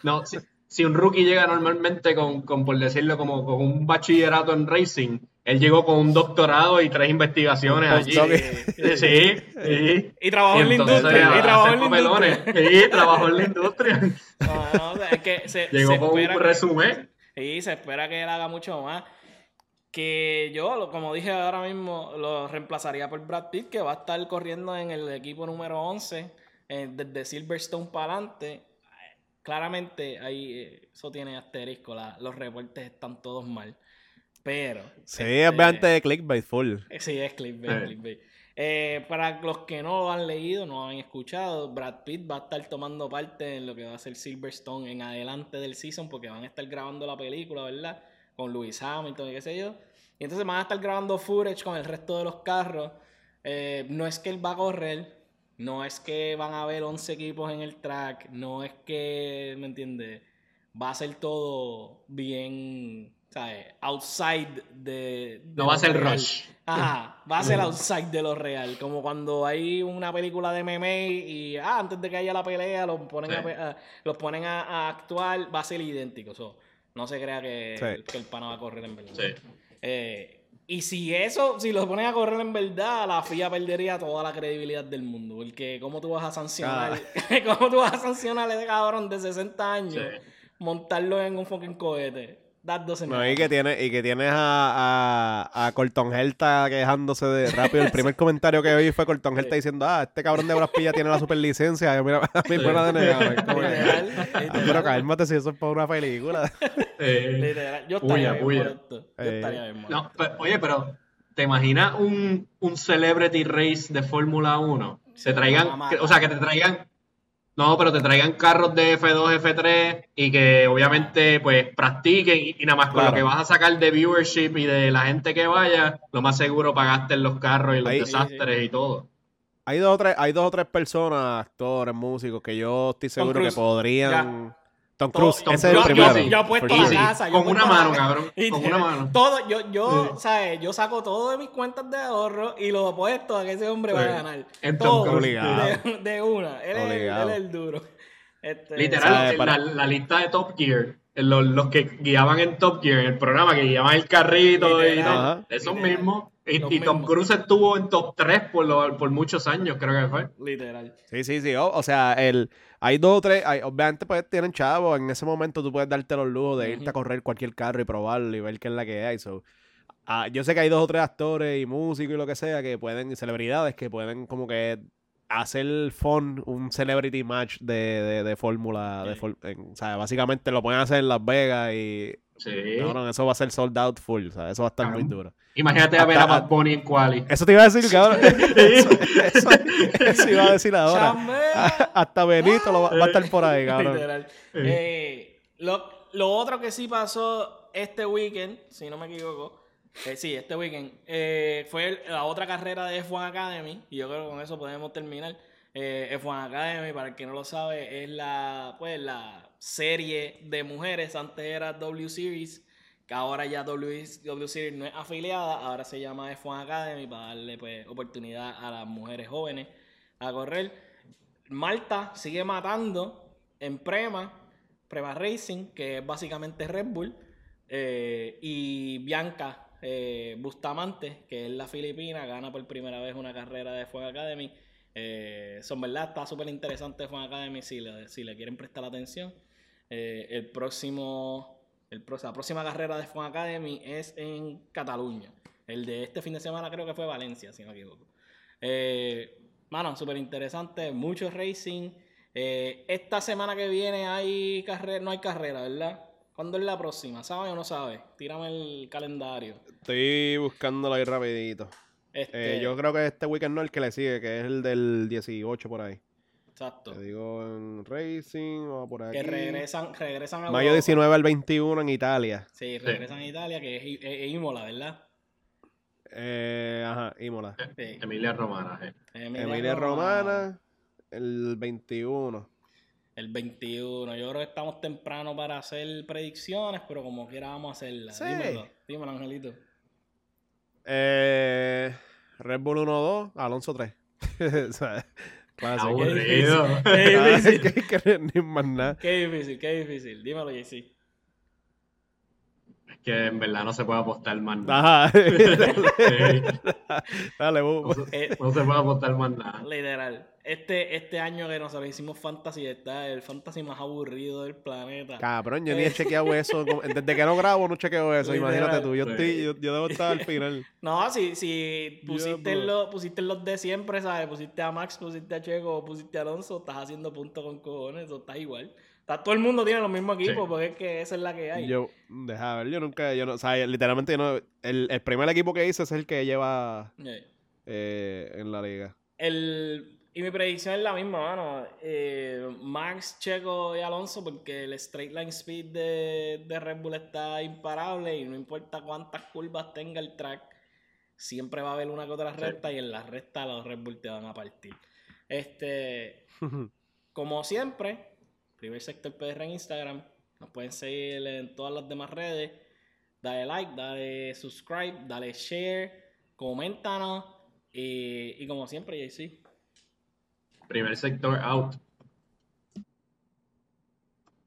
S3: No, si, si un rookie llega normalmente con, con, por decirlo, como con un bachillerato en racing, él llegó con un doctorado y tres investigaciones allí. Sí, sí, sí.
S2: Y trabajó en la industria.
S3: a
S2: Y trabajó en la industria.
S3: Sí, trabajó en la industria.
S2: No, no, o sea, es que se, (laughs)
S3: Llegó
S2: se
S3: con un
S2: que-
S3: resumen.
S2: Sí, se espera que él haga mucho más. Que yo, como dije ahora mismo, lo reemplazaría por Brad Pitt, que va a estar corriendo en el equipo número 11, eh, desde Silverstone para adelante. Claramente, ahí eh, eso tiene asterisco, la- los reportes están todos mal. Pero.
S1: Sí,
S2: este,
S1: es bastante de clickbait full.
S2: Sí, es clickbait,
S3: Sí.
S2: clickbait. Eh, para los que no lo han leído, no lo han escuchado, Brad Pitt va a estar tomando parte en lo que va a ser Silverstone en adelante del season, porque van a estar grabando la película, ¿verdad? Con Lewis Hamilton y qué sé yo. Y entonces van a estar grabando footage con el resto de los carros. Eh, no es que él va a correr, no es que van a haber 11 equipos en el track, no es que, ¿me entiendes? Va a ser todo bien, ¿sabes? Outside de... de
S3: No va a
S2: lo
S3: ser
S2: real.
S3: rush.
S2: Ajá, (laughs) va a ser outside de lo real. Como cuando hay una película de meme y ah, antes de que haya la pelea los ponen,
S3: Sí.
S2: a, los ponen a, a actuar, va a ser idéntico. So, no se crea que,
S1: Sí.
S2: que el pana va a correr en verdad.
S3: Sí.
S2: Eh, y si eso, si lo ponen a correr en verdad, la FIA perdería toda la credibilidad del mundo. Porque ¿cómo tú vas a sancionar? (laughs) ¿Cómo tú vas a sancionar a ese cabrón de 60 años?
S3: Sí.
S2: Montarlo en un fucking cohete. That doesn't
S1: No, y que tiene, y que tienes a, a, a Colton Herta quejándose de rápido. El (laughs) primer comentario que vi fue Colton Herta diciendo, ah, este cabrón de Braspilla tiene la superlicencia. Y mira, a mí fuera de negar. Ah, pero cálmate si eso es para una película.
S3: Eh,
S2: Literal. Yo estaría
S3: Puya,
S2: bien. Yo
S1: Eh,
S2: estaría bien molesto.
S3: No, pero- oye, pero ¿te imaginas un, un celebrity race de Fórmula 1? Se traigan, que- o sea, que te traigan No, pero te traigan carros de F2, F3 y que obviamente pues practiquen y, y nada más con lo que vas a sacar de viewership y de la gente que vaya, lo más seguro pagaste en los carros y los
S1: Ahí-
S3: desastres y todo.
S1: Hay dos, o tres, hay dos o tres personas, actores, músicos, que yo estoy seguro que podrían. Tom Cruise,
S3: Tom
S1: ese es el primero.
S3: yo-
S2: yo apuesto la casa. yo
S3: Con una mano, cabrón, con una mano.
S2: Todo, yo, yo,
S3: Sí.
S2: ¿sabes? Yo saco todo de mis cuentas de ahorro y lo apuesto a que ese hombre va a
S3: Sí.
S2: ganar.
S3: En Tom
S2: todo
S3: Cruise.
S1: Obligado.
S2: de, de una. Él es, él es el duro. Este,
S3: Literal, la, la lista de Top Gear, los, los que guiaban en Top Gear, en el programa, que guiaban el carrito y todo, esos
S2: Literal.
S3: mismos. Y, Tom
S2: mismos.
S3: Cruise estuvo en top 3 por, lo- por muchos años, creo que fue.
S2: Literal.
S1: Sí, sí, sí. O, o sea, el, hay dos o tres. hay- obviamente, pues tienen chavos. En ese momento tú puedes darte los lujos de irte a correr cualquier carro y probarlo y ver qué es la que hay. So, ah, yo sé que hay dos o tres actores y músicos y lo que sea que pueden, y celebridades que pueden como que hacer fun, un celebrity match de, de, de fórmula. De
S2: Sí.
S1: en- o sea, básicamente lo pueden hacer en Las Vegas y.
S3: Sí.
S1: Cabrón, eso va a ser sold out full. o sea, eso va a estar muy duro.
S3: Imagínate a ver a Bad Bunny en Quali.
S1: Eso te iba a decir, cabrón. (laughs) eso, eso, eso iba a decir ahora. Hasta Benito lo va, va a estar por ahí, cabrón.
S2: Literal. Eh, lo, lo otro que sí pasó este weekend, si no me equivoco, eh, sí, este weekend, eh, fue la otra carrera de F1 Academy, y yo creo que con eso podemos terminar. Eh, F1 Academy, para el que no lo sabe, es la, pues, la serie de mujeres, antes era W Series, que ahora ya W, W Series no es afiliada, ahora se llama F1 Academy para darle pues, oportunidad a las mujeres jóvenes a correr. Malta sigue matando en Prema, Prema Racing, que es básicamente Red Bull, eh, y Bianca eh, Bustamante, que es la filipina, gana por primera vez una carrera de F1 Academy. Eh, son verdad, está súper interesante F1 Academy si le, si le quieren prestar atención. Eh, el próximo, el, la próxima carrera de F1 Academy es en Cataluña. El de este fin de semana creo que fue Valencia, si no me equivoco. Mano, súper interesante, mucho racing. Esta semana que viene hay carrera, no hay carrera, ¿verdad? ¿Cuándo es la próxima? ¿Sabe o no sabe? Tírame el calendario.
S1: Estoy buscándolo ahí rapidito.
S2: Este,
S1: Eh, yo creo que este weekend no es el que le sigue, que es el del 18 por ahí.
S2: Exacto.
S1: Te digo en Racing o por aquí.
S2: Que regresan, regresan a
S1: Mayo
S2: Europa.
S1: 19 al 21 en Italia.
S2: Sí, regresan a Italia, que es, es Imola, ¿verdad?
S1: Eh, ajá, Imola.
S2: Sí.
S3: Emilia Romana. eh.
S1: Emilia Romana, el 21.
S2: El 21. Yo creo que estamos temprano para hacer predicciones, pero como quiera vamos a hacerlas.
S1: Sí.
S2: Dímelo, dímelo, Angelito.
S1: Eh, Red Bull 1-2, Alonso 3. (laughs) O sea.
S3: Aburrido.
S2: Qué difícil. (laughs)
S1: que- que ni más nada.
S2: Qué difícil, qué difícil. Dímelo, JC.
S3: Que en verdad no se puede apostar más nada.
S1: Ajá. (laughs)
S3: Sí,
S1: Dale,
S3: no,
S2: Eh,
S3: no se puede apostar más nada.
S2: Literal. Este, este año que nosotros hicimos fantasy, está el fantasy más aburrido del planeta.
S1: Cabrón, yo ni he chequeado eso. (laughs) Desde que no grabo, no chequeo eso.
S2: Literal.
S1: Imagínate tú. Yo,
S3: Sí.
S1: estoy, yo, yo debo estar al final.
S2: No, si, si pusiste, los, pusiste los de siempre, ¿sabes? Pusiste a Max, pusiste a Checo, pusiste a Alonso, estás haciendo puntos con cojones, eso está igual. Está, todo el mundo tiene los mismos equipos,
S3: Sí.
S2: porque es que esa es la que hay.
S1: Yo, deja ver, yo nunca, yo no, o sea, literalmente yo no, el, el primer equipo que hice es el que lleva
S2: Eh,
S1: eh, en la liga.
S2: El, y mi predicción es la misma, mano. Eh, Max, Checo y Alonso, porque el straight line speed de, de Red Bull está imparable y no importa cuántas curvas tenga el track, siempre va a haber una que otra
S3: Sí.
S2: recta y en la recta los Red Bull te van a partir. Este, (laughs) como siempre, primer sector PR en Instagram. Nos pueden seguir en todas las demás redes. Dale like, dale subscribe, dale share, coméntanos. Y, y como siempre, JC.
S3: Primer sector out.